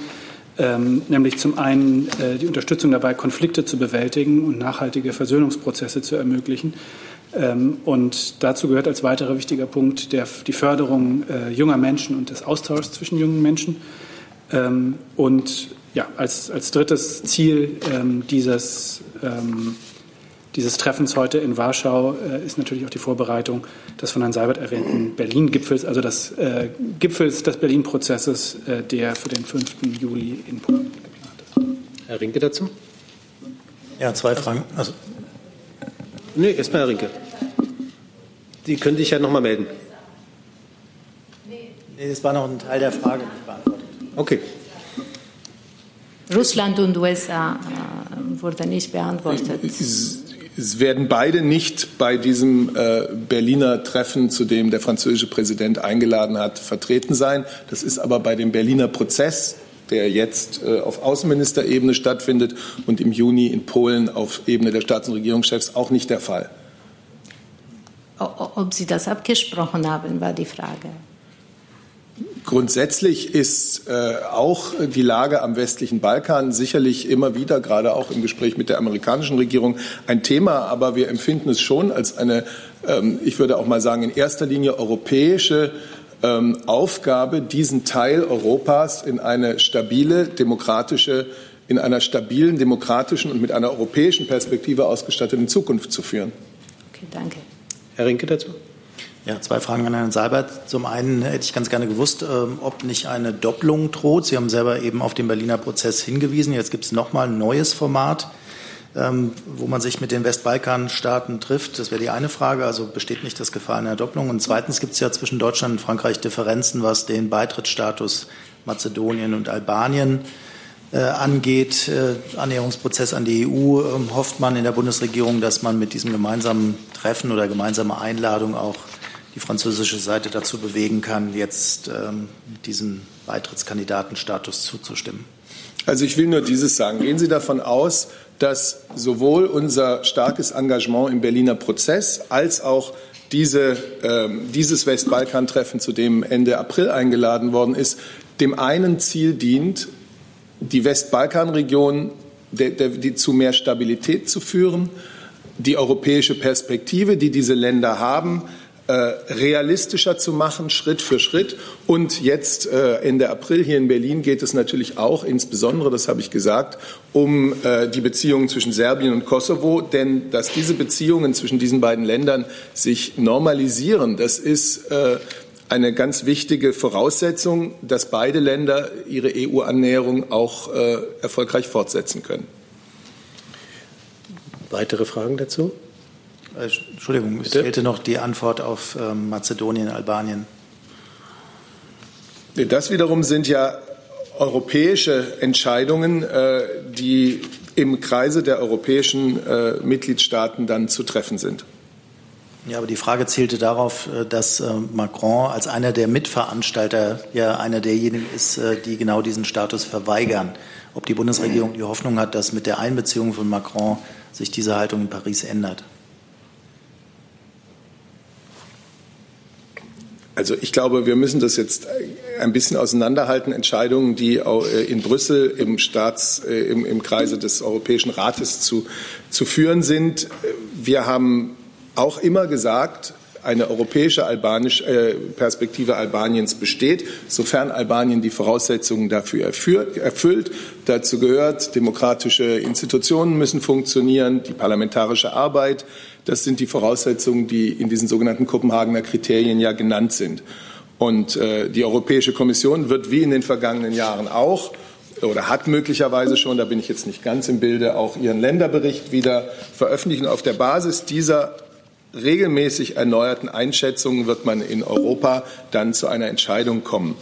ähm, nämlich zum einen äh, die Unterstützung dabei, Konflikte zu bewältigen und nachhaltige Versöhnungsprozesse zu ermöglichen. und dazu gehört als weiterer wichtiger Punkt der, die Förderung äh, junger Menschen und des Austauschs zwischen jungen Menschen. und ja, als, als drittes Ziel dieses dieses Treffens heute in Warschau äh, ist natürlich auch die Vorbereitung des von Herrn Seibert erwähnten Berlin-Gipfels, also des äh, Gipfels des Berlin-Prozesses, äh, der für den 5. Juli in Polen geplant ist. Herr Rinke dazu? Ja, zwei Fragen. Also. Nee, erstmal Herr Rinke. Sie können sich ja noch mal melden. Nee, das war noch ein Teil der Frage nicht beantwortet. Okay. Russland und USA äh, wurde nicht beantwortet. Es werden beide nicht bei diesem äh, Berliner Treffen, zu dem der französische Präsident eingeladen hat, vertreten sein. Das ist aber bei dem Berliner Prozess, der jetzt äh, auf Außenministerebene stattfindet und im Juni in Polen auf Ebene der Staats- und Regierungschefs auch nicht der Fall. Ob Sie das abgesprochen haben, war die Frage. Grundsätzlich ist äh, auch die Lage am westlichen Balkan sicherlich immer wieder, gerade auch im Gespräch mit der amerikanischen Regierung, ein Thema. Aber wir empfinden es schon als eine, ähm, ich würde auch mal sagen, in erster Linie europäische ähm, Aufgabe, diesen Teil Europas in eine stabile, demokratische, in einer stabilen, demokratischen und mit einer europäischen Perspektive ausgestatteten Zukunft zu führen. Okay, danke. Herr Rinke dazu. Ja, zwei Fragen an Herrn Seibert. Zum einen hätte ich ganz gerne gewusst, ähm, ob nicht eine Doppelung droht. Sie haben selber eben auf den Berliner Prozess hingewiesen. Jetzt gibt es nochmal ein neues Format, ähm, wo man sich mit den Westbalkanstaaten trifft. Das wäre die eine Frage. Also besteht nicht das Gefahr einer Doppelung? Und zweitens gibt es ja zwischen Deutschland und Frankreich Differenzen, was den Beitrittsstatus Mazedonien und Albanien äh, angeht, äh, Annäherungsprozess an die EU, äh, hofft man in der Bundesregierung, dass man mit diesem gemeinsamen Treffen oder gemeinsame Einladung auch die französische Seite dazu bewegen kann, jetzt ähm, diesen Beitrittskandidatenstatus zuzustimmen? Also ich will nur dieses sagen. Gehen Sie davon aus, dass sowohl unser starkes Engagement im Berliner Prozess als auch diese, äh, dieses Westbalkan-Treffen, zu dem Ende April eingeladen worden ist, dem einen Ziel dient, die Westbalkanregion die zu mehr Stabilität zu führen, die europäische Perspektive, die diese Länder haben, äh, realistischer zu machen, Schritt für Schritt. Und jetzt äh, Ende April hier in Berlin geht es natürlich auch insbesondere, das habe ich gesagt, um äh, die Beziehungen zwischen Serbien und Kosovo. Denn dass diese Beziehungen zwischen diesen beiden Ländern sich normalisieren, das ist eine ganz wichtige Voraussetzung, dass beide Länder ihre EU-Annäherung auch erfolgreich fortsetzen können. Weitere Fragen dazu? Äh, Entschuldigung, es fehlte noch die Antwort auf ähm, Mazedonien, Albanien. Das wiederum sind ja europäische Entscheidungen, äh, die im Kreise der europäischen äh, Mitgliedstaaten dann zu treffen sind. Ja, aber die Frage zielte darauf, dass Macron als einer der Mitveranstalter ja einer derjenigen ist, die genau diesen Status verweigern. Ob die Bundesregierung die Hoffnung hat, dass mit der Einbeziehung von Macron sich diese Haltung in Paris ändert. Also ich glaube, wir müssen das jetzt ein bisschen auseinanderhalten. Entscheidungen, die äh, in Brüssel im, Staats, äh, im, im Kreise des Europäischen Rates zu, zu führen sind. Wir haben auch immer gesagt, eine europäische Albanisch, äh, Perspektive Albaniens besteht, sofern Albanien die Voraussetzungen dafür erfüllt. erfüllt. Dazu gehört, demokratische Institutionen müssen funktionieren, die parlamentarische Arbeit. Das sind die Voraussetzungen, die in diesen sogenannten Kopenhagener Kriterien ja genannt sind. Und äh, die Europäische Kommission wird wie in den vergangenen Jahren auch oder hat möglicherweise schon, da bin ich jetzt nicht ganz im Bilde, auch ihren Länderbericht wieder veröffentlichen. Auf der Basis dieser regelmäßig erneuerten Einschätzungen wird man in Europa dann zu einer Entscheidung kommen.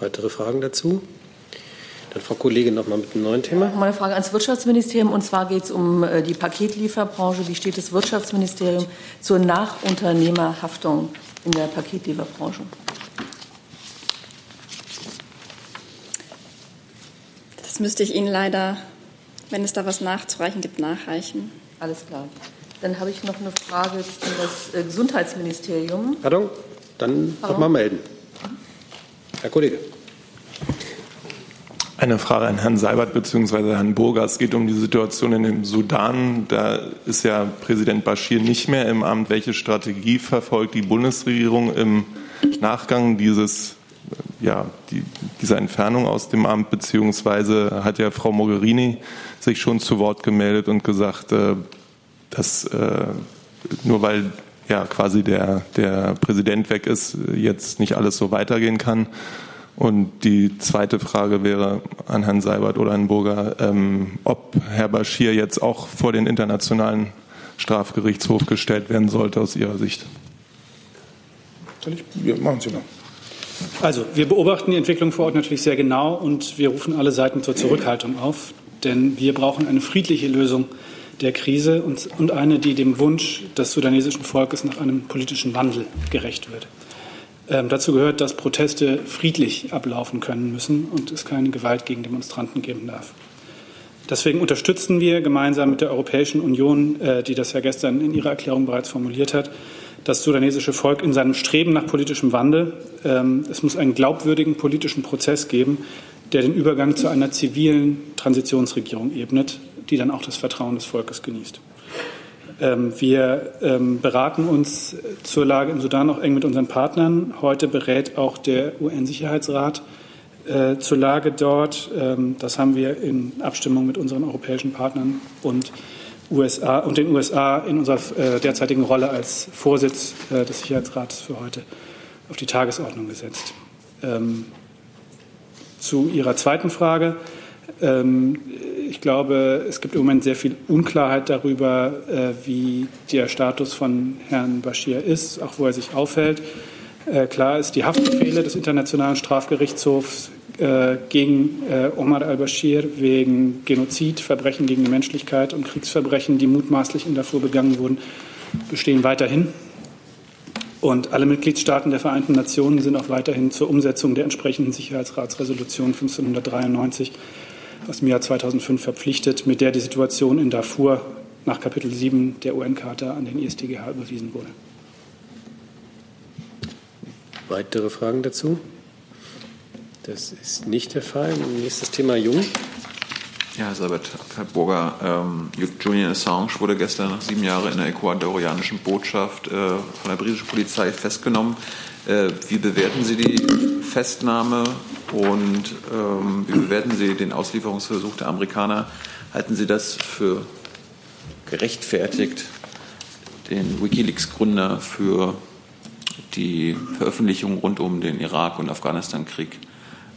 Weitere Fragen dazu? Dann Frau Kollegin noch mal mit einem neuen Thema. Meine Frage ans Wirtschaftsministerium und zwar geht es um äh, die Paketlieferbranche. Wie steht das Wirtschaftsministerium zur Nachunternehmerhaftung in der Paketlieferbranche? Das müsste ich Ihnen leider, wenn es da was nachzureichen gibt, nachreichen. Alles klar. Dann habe ich noch eine Frage an das äh, Gesundheitsministerium. Pardon? Dann nochmal melden. Herr Kollege. Eine Frage an Herrn Seibert bzw. Herrn Burger. Es geht um die Situation in dem Sudan. Da ist ja Präsident Bashir nicht mehr im Amt. Welche Strategie verfolgt die Bundesregierung im Nachgang dieses, ja, die, dieser Entfernung aus dem Amt? Beziehungsweise hat ja Frau Mogherini sich schon zu Wort gemeldet und gesagt, äh, dass äh, nur weil ja quasi der, der Präsident weg ist, jetzt nicht alles so weitergehen kann. Und die zweite Frage wäre an Herrn Seibert oder Herrn Burger, ähm, ob Herr Bashir jetzt auch vor den Internationalen Strafgerichtshof gestellt werden sollte aus Ihrer Sicht. Soll ich? Ja, machen Sie mal. Also, wir beobachten die Entwicklung vor Ort natürlich sehr genau und wir rufen alle Seiten zur Zurückhaltung auf. Denn wir brauchen eine friedliche Lösung der Krise und eine, die dem Wunsch des sudanesischen Volkes nach einem politischen Wandel gerecht wird. Ähm, dazu gehört, dass Proteste friedlich ablaufen können müssen und es keine Gewalt gegen Demonstranten geben darf. Deswegen unterstützen wir gemeinsam mit der Europäischen Union, äh, die das ja gestern in ihrer Erklärung bereits formuliert hat, das sudanesische Volk in seinem Streben nach politischem Wandel. Ähm, es muss einen glaubwürdigen politischen Prozess geben, der den Übergang zu einer zivilen Transitionsregierung ebnet, die dann auch das Vertrauen des Volkes genießt. Ähm, wir ähm, beraten uns zur Lage im Sudan auch eng mit unseren Partnern. Heute berät auch der UN-Sicherheitsrat äh, zur Lage dort. Ähm, das haben wir in Abstimmung mit unseren europäischen Partnern und USA und den USA in unserer äh, derzeitigen Rolle als Vorsitz äh, des Sicherheitsrats für heute auf die Tagesordnung gesetzt. Zu Ihrer zweiten Frage. Ich glaube, es gibt im Moment sehr viel Unklarheit darüber, äh, wie der Status von Herrn Bashir ist, auch wo er sich aufhält. Äh, klar ist, die Haftbefehle des Internationalen Strafgerichtshofs äh, gegen Omar al-Bashir wegen Genozid, Verbrechen gegen die Menschlichkeit und Kriegsverbrechen, die mutmaßlich in Darfur begangen wurden, bestehen weiterhin. Und alle Mitgliedstaaten der Vereinten Nationen sind auch weiterhin zur Umsetzung der entsprechenden Sicherheitsratsresolution 1593 aus dem Jahr 2005 verpflichtet, mit der die Situation in Darfur nach Kapitel 7 der UN-Charta an den ISTGH überwiesen wurde. Weitere Fragen dazu? Das ist nicht der Fall. Nächstes Thema Jung. Ja, Herr Burger, ähm, Julian Assange wurde gestern nach sieben Jahren in der ecuadorianischen Botschaft äh, von der britischen Polizei festgenommen. Äh, wie bewerten Sie die Festnahme und ähm, wie bewerten Sie den Auslieferungsversuch der Amerikaner? Halten Sie das für gerechtfertigt, den Wikileaks-Gründer für die Veröffentlichung rund um den Irak- und Afghanistan-Krieg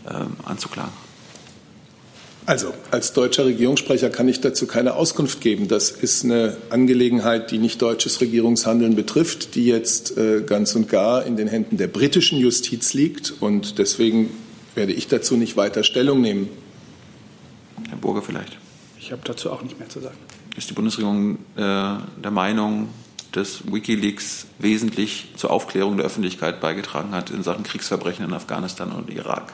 ähm, anzuklagen? Also als deutscher Regierungssprecher kann ich dazu keine Auskunft geben. Das ist eine Angelegenheit, die nicht deutsches Regierungshandeln betrifft, die jetzt äh, ganz und gar in den Händen der britischen Justiz liegt. Und deswegen werde ich dazu nicht weiter Stellung nehmen. Herr Burger vielleicht. Ich habe dazu auch nicht mehr zu sagen. Ist die Bundesregierung äh, der Meinung, dass Wikileaks wesentlich zur Aufklärung der Öffentlichkeit beigetragen hat in Sachen Kriegsverbrechen in Afghanistan und Irak?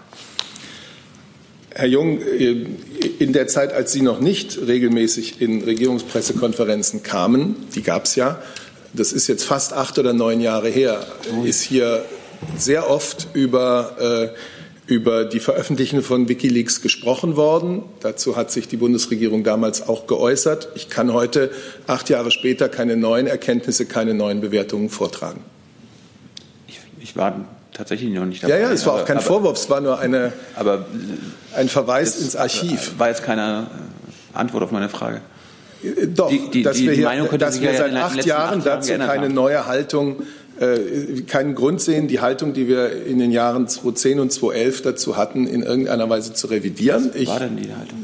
Herr Jung, äh, in der Zeit, als Sie noch nicht regelmäßig in Regierungspressekonferenzen kamen, die gab es ja, das ist jetzt fast acht oder neun Jahre her, ist hier sehr oft über, äh, über die Veröffentlichung von Wikileaks gesprochen worden. Dazu hat sich die Bundesregierung damals auch geäußert. Ich kann heute, acht Jahre später, keine neuen Erkenntnisse, keine neuen Bewertungen vortragen. Ich, ich war tatsächlich noch nicht dabei. Ja, ja, es war auch kein aber, Vorwurf, es war nur eine, aber, ein Verweis ins Archiv. War jetzt keine Antwort auf meine Frage. Äh, doch, die, die, dass die, wir, hier, Meinung dass wir seit acht Jahren dazu keine haben. neue Haltung, äh, keinen Grund sehen, die Haltung, die wir in den Jahren 2010 und 2011 dazu hatten, in irgendeiner Weise zu revidieren. Was war denn die Haltung?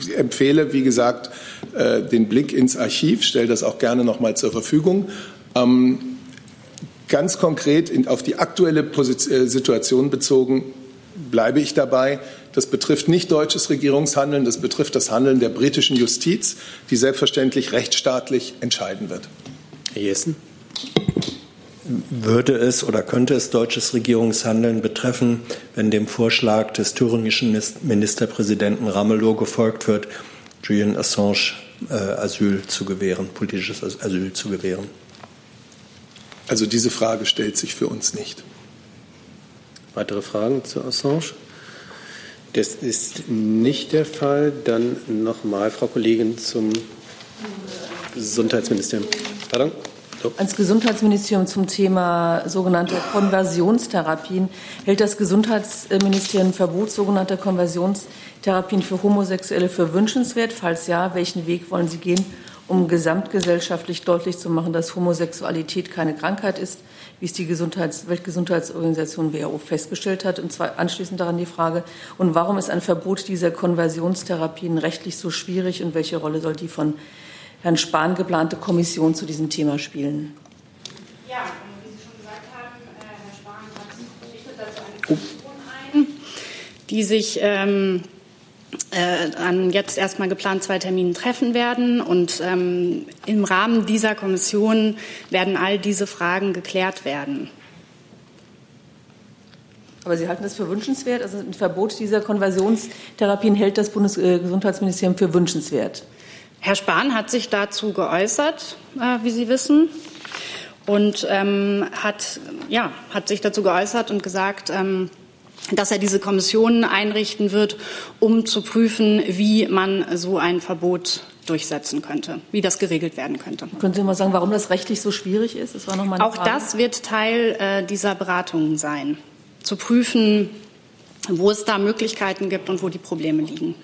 Ich empfehle, wie gesagt, äh, den Blick ins Archiv, stelle das auch gerne noch mal zur Verfügung. Ähm, Ganz konkret in, auf die aktuelle Position, äh, Situation bezogen bleibe ich dabei. Das betrifft nicht deutsches Regierungshandeln, das betrifft das Handeln der britischen Justiz, die selbstverständlich rechtsstaatlich entscheiden wird. Herr Jessen. Würde es oder könnte es deutsches Regierungshandeln betreffen, wenn dem Vorschlag des thüringischen Ministerpräsidenten Ramelow gefolgt wird, Julian Assange äh, Asyl zu gewähren, politisches Asyl zu gewähren? Also diese Frage stellt sich für uns nicht. Weitere Fragen zu Assange? Das ist nicht der Fall. Dann nochmal, Frau Kollegin, zum Gesundheitsministerium. Pardon? So. Ans Gesundheitsministerium zum Thema sogenannte Konversionstherapien. Hält das Gesundheitsministerium Verbot sogenannter Konversionstherapien für Homosexuelle für wünschenswert? Falls ja, welchen Weg wollen Sie gehen, um gesamtgesellschaftlich deutlich zu machen, dass Homosexualität keine Krankheit ist, wie es die Gesundheits Weltgesundheitsorganisation WHO festgestellt hat. Und zwar anschließend daran die Frage, und warum ist ein Verbot dieser Konversionstherapien rechtlich so schwierig und welche Rolle soll die von Herrn Spahn geplante Kommission zu diesem Thema spielen? Ja, wie Sie schon gesagt haben, äh, Herr Spahn hat richtet dazu eine Kommission ein, die sich ähm, äh, an jetzt erstmal geplant zwei Terminen treffen werden. Und ähm, im Rahmen dieser Kommission werden all diese Fragen geklärt werden. Aber Sie halten das für wünschenswert? Also ein Verbot dieser Konversionstherapien hält das Bundesgesundheitsministerium für wünschenswert? Herr Spahn hat sich dazu geäußert, äh, wie Sie wissen, und ähm, hat, ja, hat sich dazu geäußert und gesagt, ähm, dass er diese Kommission einrichten wird, um zu prüfen, wie man so ein Verbot durchsetzen könnte, wie das geregelt werden könnte. Können Sie mal sagen, warum das rechtlich so schwierig ist? Das war noch mal eine Auch Frage. das wird Teil äh, dieser Beratungen sein, zu prüfen, wo es da Möglichkeiten gibt und wo die Probleme liegen.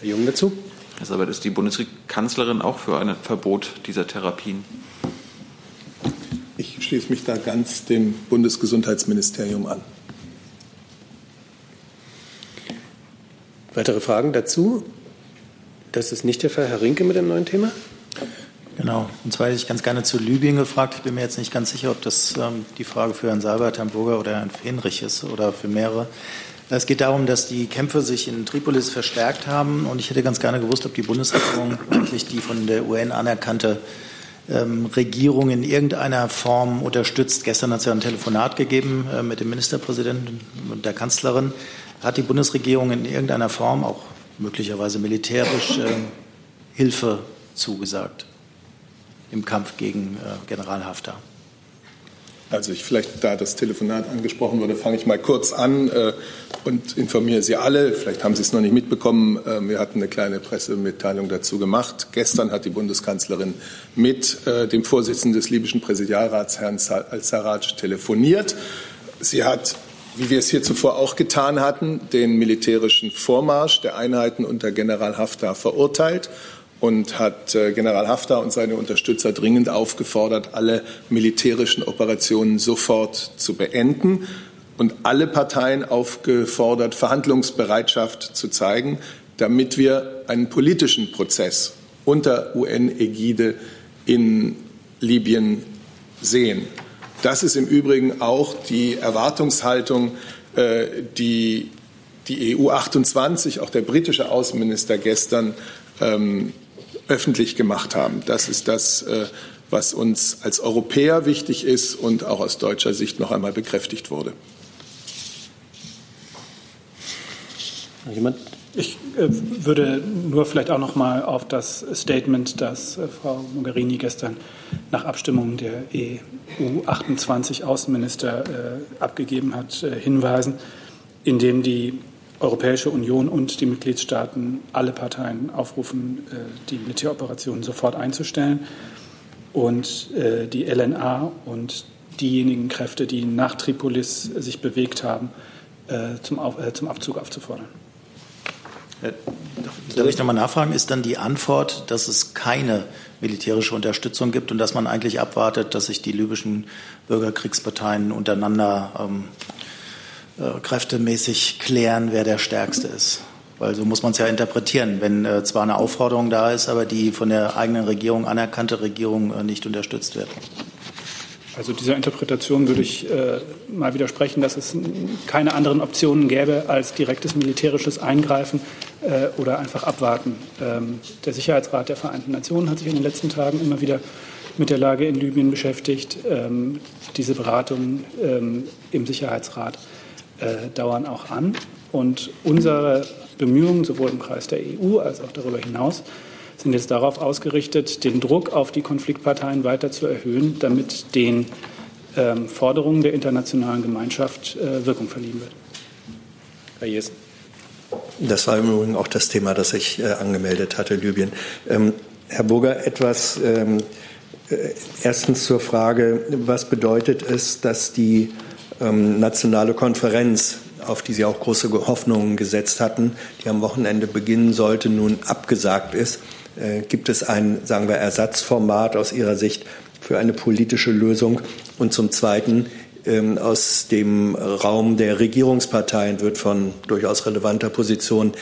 Herr Jung dazu. Herr Sabat, ist die Bundeskanzlerin auch für ein Verbot dieser Therapien? Ich schließe mich da ganz dem Bundesgesundheitsministerium an. Weitere Fragen dazu? Das ist nicht der Fall. Herr Rinke mit dem neuen Thema? Genau. Und zwar hätte ich ganz gerne zu Libyen gefragt. Ich bin mir jetzt nicht ganz sicher, ob das ähm, die Frage für Herrn Seibert, Herrn Burger oder Herrn Fenrich ist oder für mehrere. Es geht darum, dass die Kämpfe sich in Tripolis verstärkt haben. Und ich hätte ganz gerne gewusst, ob die Bundesregierung wirklich die von der UN anerkannte ähm, Regierung in irgendeiner Form unterstützt. Gestern hat es ja ein Telefonat gegeben äh, mit dem Ministerpräsidenten und der Kanzlerin. Hat die Bundesregierung in irgendeiner Form, auch möglicherweise militärisch, äh, Hilfe zugesagt im Kampf gegen äh, General Haftar? Also ich vielleicht, da das Telefonat angesprochen wurde, fange ich mal kurz an äh, und informiere Sie alle. Vielleicht haben Sie es noch nicht mitbekommen. Äh, wir hatten eine kleine Pressemitteilung dazu gemacht. Gestern hat die Bundeskanzlerin mit äh, dem Vorsitzenden des libyschen Präsidialrats, Herrn al-Sarraj, telefoniert. Sie hat wie wir es hier zuvor auch getan hatten, den militärischen Vormarsch der Einheiten unter General Haftar verurteilt und hat äh, General Haftar und seine Unterstützer dringend aufgefordert, alle militärischen Operationen sofort zu beenden und alle Parteien aufgefordert, Verhandlungsbereitschaft zu zeigen, damit wir einen politischen Prozess unter UN-Ägide in Libyen sehen. Das ist im Übrigen auch die Erwartungshaltung, äh, die die EU 28, auch der britische Außenminister gestern ähm, öffentlich gemacht haben. Das ist das, äh, was uns als Europäer wichtig ist und auch aus deutscher Sicht noch einmal bekräftigt wurde. Jemand? Ich würde nur vielleicht auch noch mal auf das Statement, das äh, Frau Mogherini gestern nach Abstimmung der EU 28 Außenminister abgegeben hat, hinweisen, in dem die Europäische Union und die Mitgliedstaaten alle Parteien aufrufen, äh, die Militäroperationen sofort einzustellen und äh, die LNA und diejenigen Kräfte, die nach Tripolis sich bewegt haben, äh, zum, Abzug aufzufordern. Darf ich nochmal nachfragen? Ist dann die Antwort, dass es keine militärische Unterstützung gibt und dass man eigentlich abwartet, dass sich die libyschen Bürgerkriegsparteien untereinander ähm, äh, kräftemäßig klären, wer der Stärkste ist. Weil so muss man es ja interpretieren. Wenn äh, zwar eine Aufforderung da ist, aber die von der eigenen Regierung anerkannte Regierung äh, nicht unterstützt wird. Also dieser Interpretation würde ich äh, mal widersprechen, dass es keine anderen Optionen gäbe als direktes militärisches Eingreifen äh, oder einfach abwarten. Ähm, der Sicherheitsrat der Vereinten Nationen hat sich in den letzten Tagen immer wieder mit der Lage in Libyen beschäftigt. Ähm, diese Beratungen ähm, im Sicherheitsrat äh, dauern auch an. Und unsere Bemühungen, sowohl im Kreis der EU als auch darüber hinaus, sind jetzt darauf ausgerichtet, den Druck auf die Konfliktparteien weiter zu erhöhen, damit den ähm, Forderungen der internationalen Gemeinschaft äh, Wirkung verliehen wird. Herr Jessen. Das war im Übrigen auch das Thema, das ich äh, angemeldet hatte, Libyen. Ähm, Herr Burger, etwas ähm, äh, erstens zur Frage, was bedeutet es, dass die ähm, nationale Konferenz, auf die Sie auch große Hoffnungen gesetzt hatten, die am Wochenende beginnen sollte, nun abgesagt ist. Äh, gibt es ein, sagen wir, Ersatzformat aus Ihrer Sicht für eine politische Lösung? Und zum Zweiten, ähm, aus dem Raum der Regierungsparteien wird von durchaus relevanter Position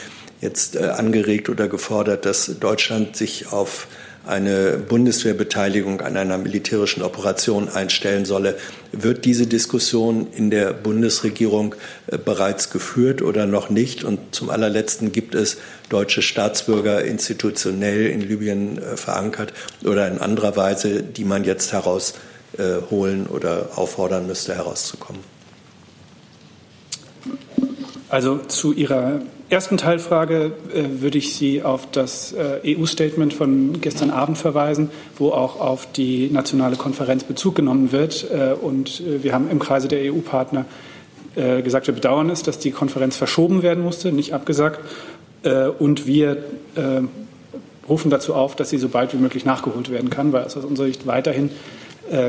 jetzt äh, angeregt oder gefordert, dass Deutschland sich auf eine Bundeswehrbeteiligung an einer militärischen Operation einstellen solle. Wird diese Diskussion in der Bundesregierung äh, bereits geführt oder noch nicht? Und zum allerletzten gibt es deutsche Staatsbürger institutionell in Libyen äh, verankert oder in anderer Weise, die man jetzt herausholen oder auffordern müsste, herauszukommen? Also zu Ihrer ersten Teilfrage äh, würde ich Sie auf das äh, EU-Statement von gestern Abend verweisen, wo auch auf die nationale Konferenz Bezug genommen wird. Äh, und äh, wir haben im Kreise der EU-Partner äh, gesagt, wir bedauern es, dass die Konferenz verschoben werden musste, nicht abgesagt. Äh, und wir rufen dazu auf, dass sie so bald wie möglich nachgeholt werden kann, weil es aus unserer Sicht weiterhin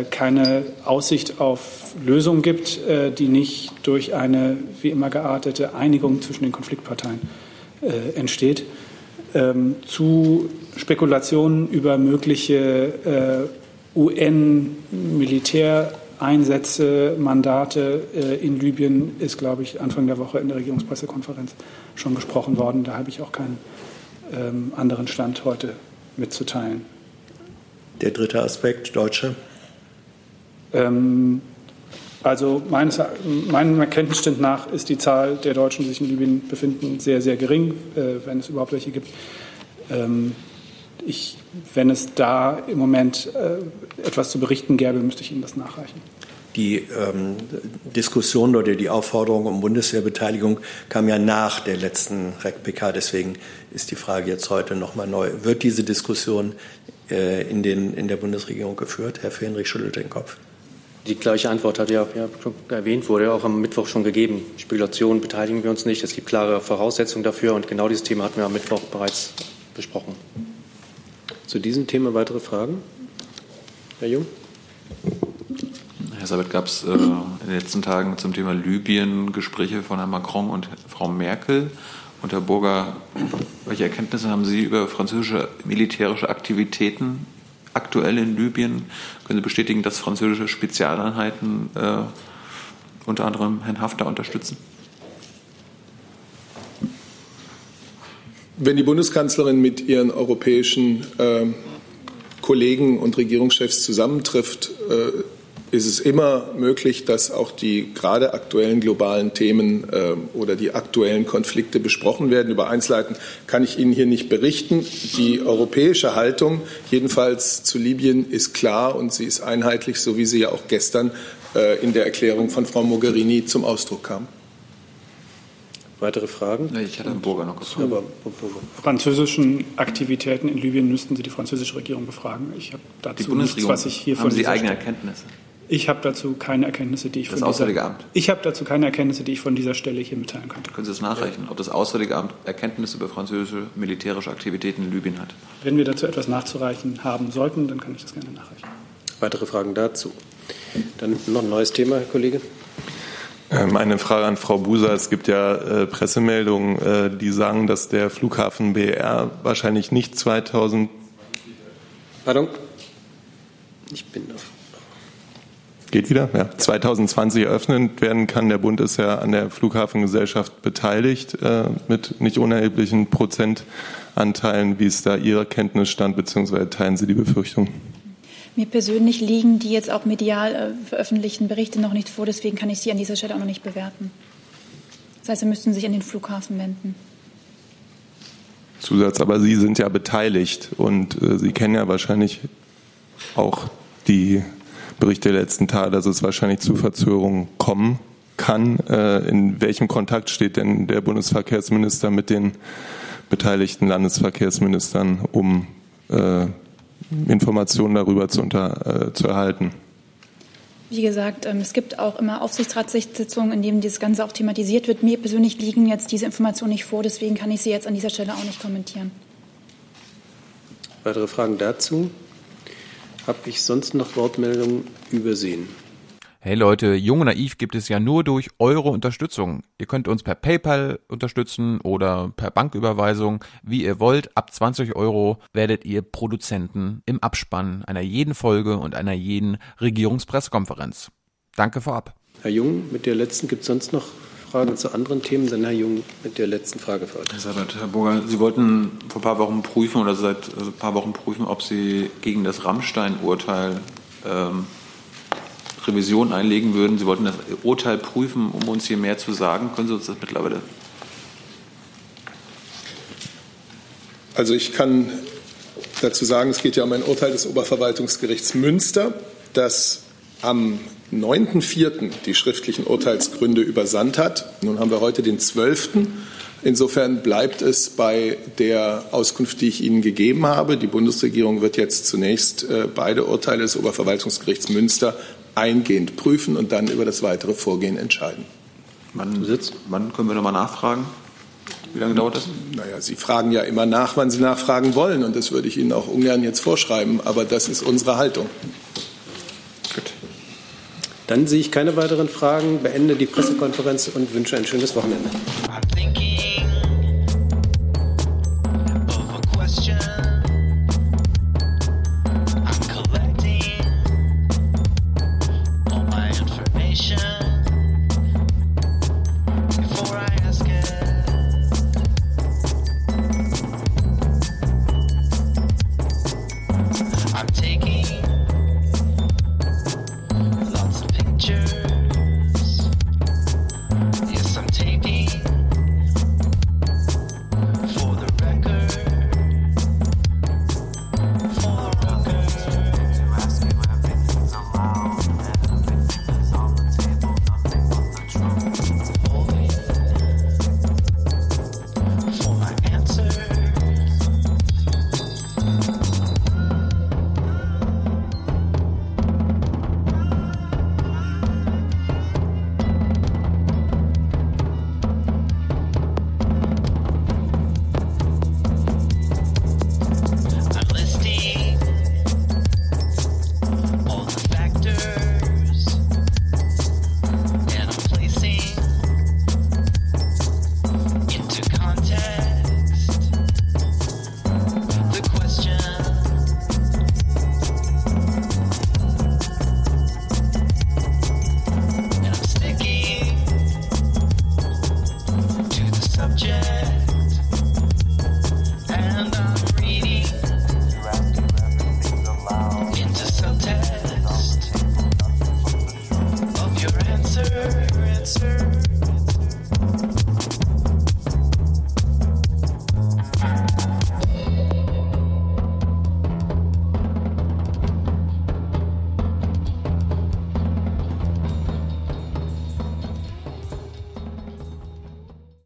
keine Aussicht auf Lösung gibt, äh, die nicht durch eine wie immer geartete Einigung zwischen den Konfliktparteien äh, entsteht. Ähm, zu Spekulationen über mögliche UN-Militäreinsätze, Mandate in Libyen ist, glaube ich, Anfang der Woche in der Regierungspressekonferenz schon gesprochen worden. Da habe ich auch keinen ähm, anderen Stand heute mitzuteilen. Der dritte Aspekt, Deutsche. Ähm, also meines, meinem Erkenntnisstand nach ist die Zahl der Deutschen, die sich in Libyen befinden, sehr, sehr gering, äh, wenn es überhaupt welche gibt. Ähm, ich, wenn es da im Moment äh, etwas zu berichten gäbe, müsste ich Ihnen das nachreichen. Die ähm, Diskussion oder die Aufforderung um Bundeswehrbeteiligung kam ja nach der letzten REC-PK. Deswegen ist die Frage jetzt heute nochmal neu. Wird diese Diskussion äh, in, den, in der Bundesregierung geführt? Herr Fenrich schüttelt den Kopf. Die gleiche Antwort hat ja, ja schon erwähnt, wurde ja auch am Mittwoch schon gegeben. Spekulationen beteiligen wir uns nicht. Es gibt klare Voraussetzungen dafür und genau dieses Thema hatten wir am Mittwoch bereits besprochen. Zu diesem Thema weitere Fragen? Herr Jung? Herr Sabat, gab es äh, in den letzten Tagen zum Thema Libyen Gespräche von Herrn Macron und Frau Merkel? Und Herr Burger, welche Erkenntnisse haben Sie über französische militärische Aktivitäten aktuell in Libyen? Können Sie bestätigen, dass französische Spezialeinheiten äh, unter anderem Herrn Haftar unterstützen? Wenn die Bundeskanzlerin mit ihren europäischen äh, Kollegen und Regierungschefs zusammentrifft, äh, ist es immer möglich, dass auch die gerade aktuellen globalen Themen äh, oder die aktuellen Konflikte besprochen werden. Über Einzelheiten kann ich Ihnen hier nicht berichten. Die europäische Haltung, jedenfalls zu Libyen, ist klar und sie ist einheitlich, so wie sie ja auch gestern äh, in der Erklärung von Frau Mogherini zum Ausdruck kam. Weitere Fragen? Nee, ich hatte einen Burger noch gefragt. Aber französischen Aktivitäten in Libyen müssten Sie die französische Regierung befragen. Ich habe dazu nichts, was ich hier haben von Sie eigene Stelle- Erkenntnisse? Ich habe dazu keine Erkenntnisse, die ich Das von Auswärtige dieser, Amt? Ich habe dazu keine Erkenntnisse, die ich von dieser Stelle hier mitteilen könnte. Können Sie das nachrechnen, ob das Auswärtige Amt Erkenntnisse über französische militärische Aktivitäten in Libyen hat? Wenn wir dazu etwas nachzureichen haben sollten, dann kann ich das gerne nachreichen. Weitere Fragen dazu? Dann noch ein neues Thema, Herr Kollege. Ähm, Eine Frage an Frau Buser. Es gibt ja äh, Pressemeldungen, äh, die sagen, dass der Flughafen BR wahrscheinlich nicht 2000. Pardon? Ich bin auf. Geht wieder? Ja. 2020 eröffnet werden kann. Der Bund ist ja an der Flughafengesellschaft beteiligt äh, mit nicht unerheblichen Prozentanteilen. Wie ist da Ihr Kenntnisstand, beziehungsweise teilen Sie die Befürchtung? Mir persönlich liegen die jetzt auch medial äh, veröffentlichten Berichte noch nicht vor, deswegen kann ich sie an dieser Stelle auch noch nicht bewerten. Das heißt, Sie müssten sich an den Flughafen wenden. Zusatz, aber Sie sind ja beteiligt und äh, Sie kennen ja wahrscheinlich auch die Berichte der letzten Tage, dass es wahrscheinlich zu Verzögerungen kommen kann. Äh, in welchem Kontakt steht denn der Bundesverkehrsminister mit den beteiligten Landesverkehrsministern, um äh, Informationen darüber zu, unter, äh, zu erhalten? Wie gesagt, ähm, es gibt auch immer Aufsichtsratssitzungen, in denen das Ganze auch thematisiert wird. Mir persönlich liegen jetzt diese Informationen nicht vor, deswegen kann ich sie jetzt an dieser Stelle auch nicht kommentieren. Weitere Fragen dazu? Habe ich sonst noch Wortmeldungen übersehen? Hey Leute, Jung und Naiv gibt es ja nur durch eure Unterstützung. Ihr könnt uns per PayPal unterstützen oder per Banküberweisung, wie ihr wollt. Ab 20 Euro werdet ihr Produzenten im Abspann einer jeden Folge und einer jeden Regierungspressekonferenz. Danke vorab. Herr Jung, mit der letzten gibt es sonst noch Fragen zu anderen Themen. Dann Herr Jung mit der letzten Frage für heute. Herr Burger, Sie wollten vor ein paar Wochen prüfen oder seit also ein paar Wochen prüfen, ob Sie gegen das Rammstein-Urteil ähm, Revision einlegen würden. Sie wollten das Urteil prüfen, um uns hier mehr zu sagen. Können Sie uns das mittlerweile? Also ich kann dazu sagen, es geht ja um ein Urteil des Oberverwaltungsgerichts Münster, das am 9.4. die schriftlichen Urteilsgründe übersandt hat. Nun haben wir heute den 12. Insofern bleibt es bei der Auskunft, die ich Ihnen gegeben habe. Die Bundesregierung wird jetzt zunächst äh, beide Urteile des Oberverwaltungsgerichts Münster eingehend prüfen und dann über das weitere Vorgehen entscheiden. Wann, wann können wir nochmal nachfragen? Wie lange dauert das? Naja, Sie fragen ja immer nach, wann Sie nachfragen wollen. Und das würde ich Ihnen auch ungern jetzt vorschreiben. Aber das ist unsere Haltung. Gut. Dann sehe ich keine weiteren Fragen, beende die Pressekonferenz und wünsche ein schönes Wochenende.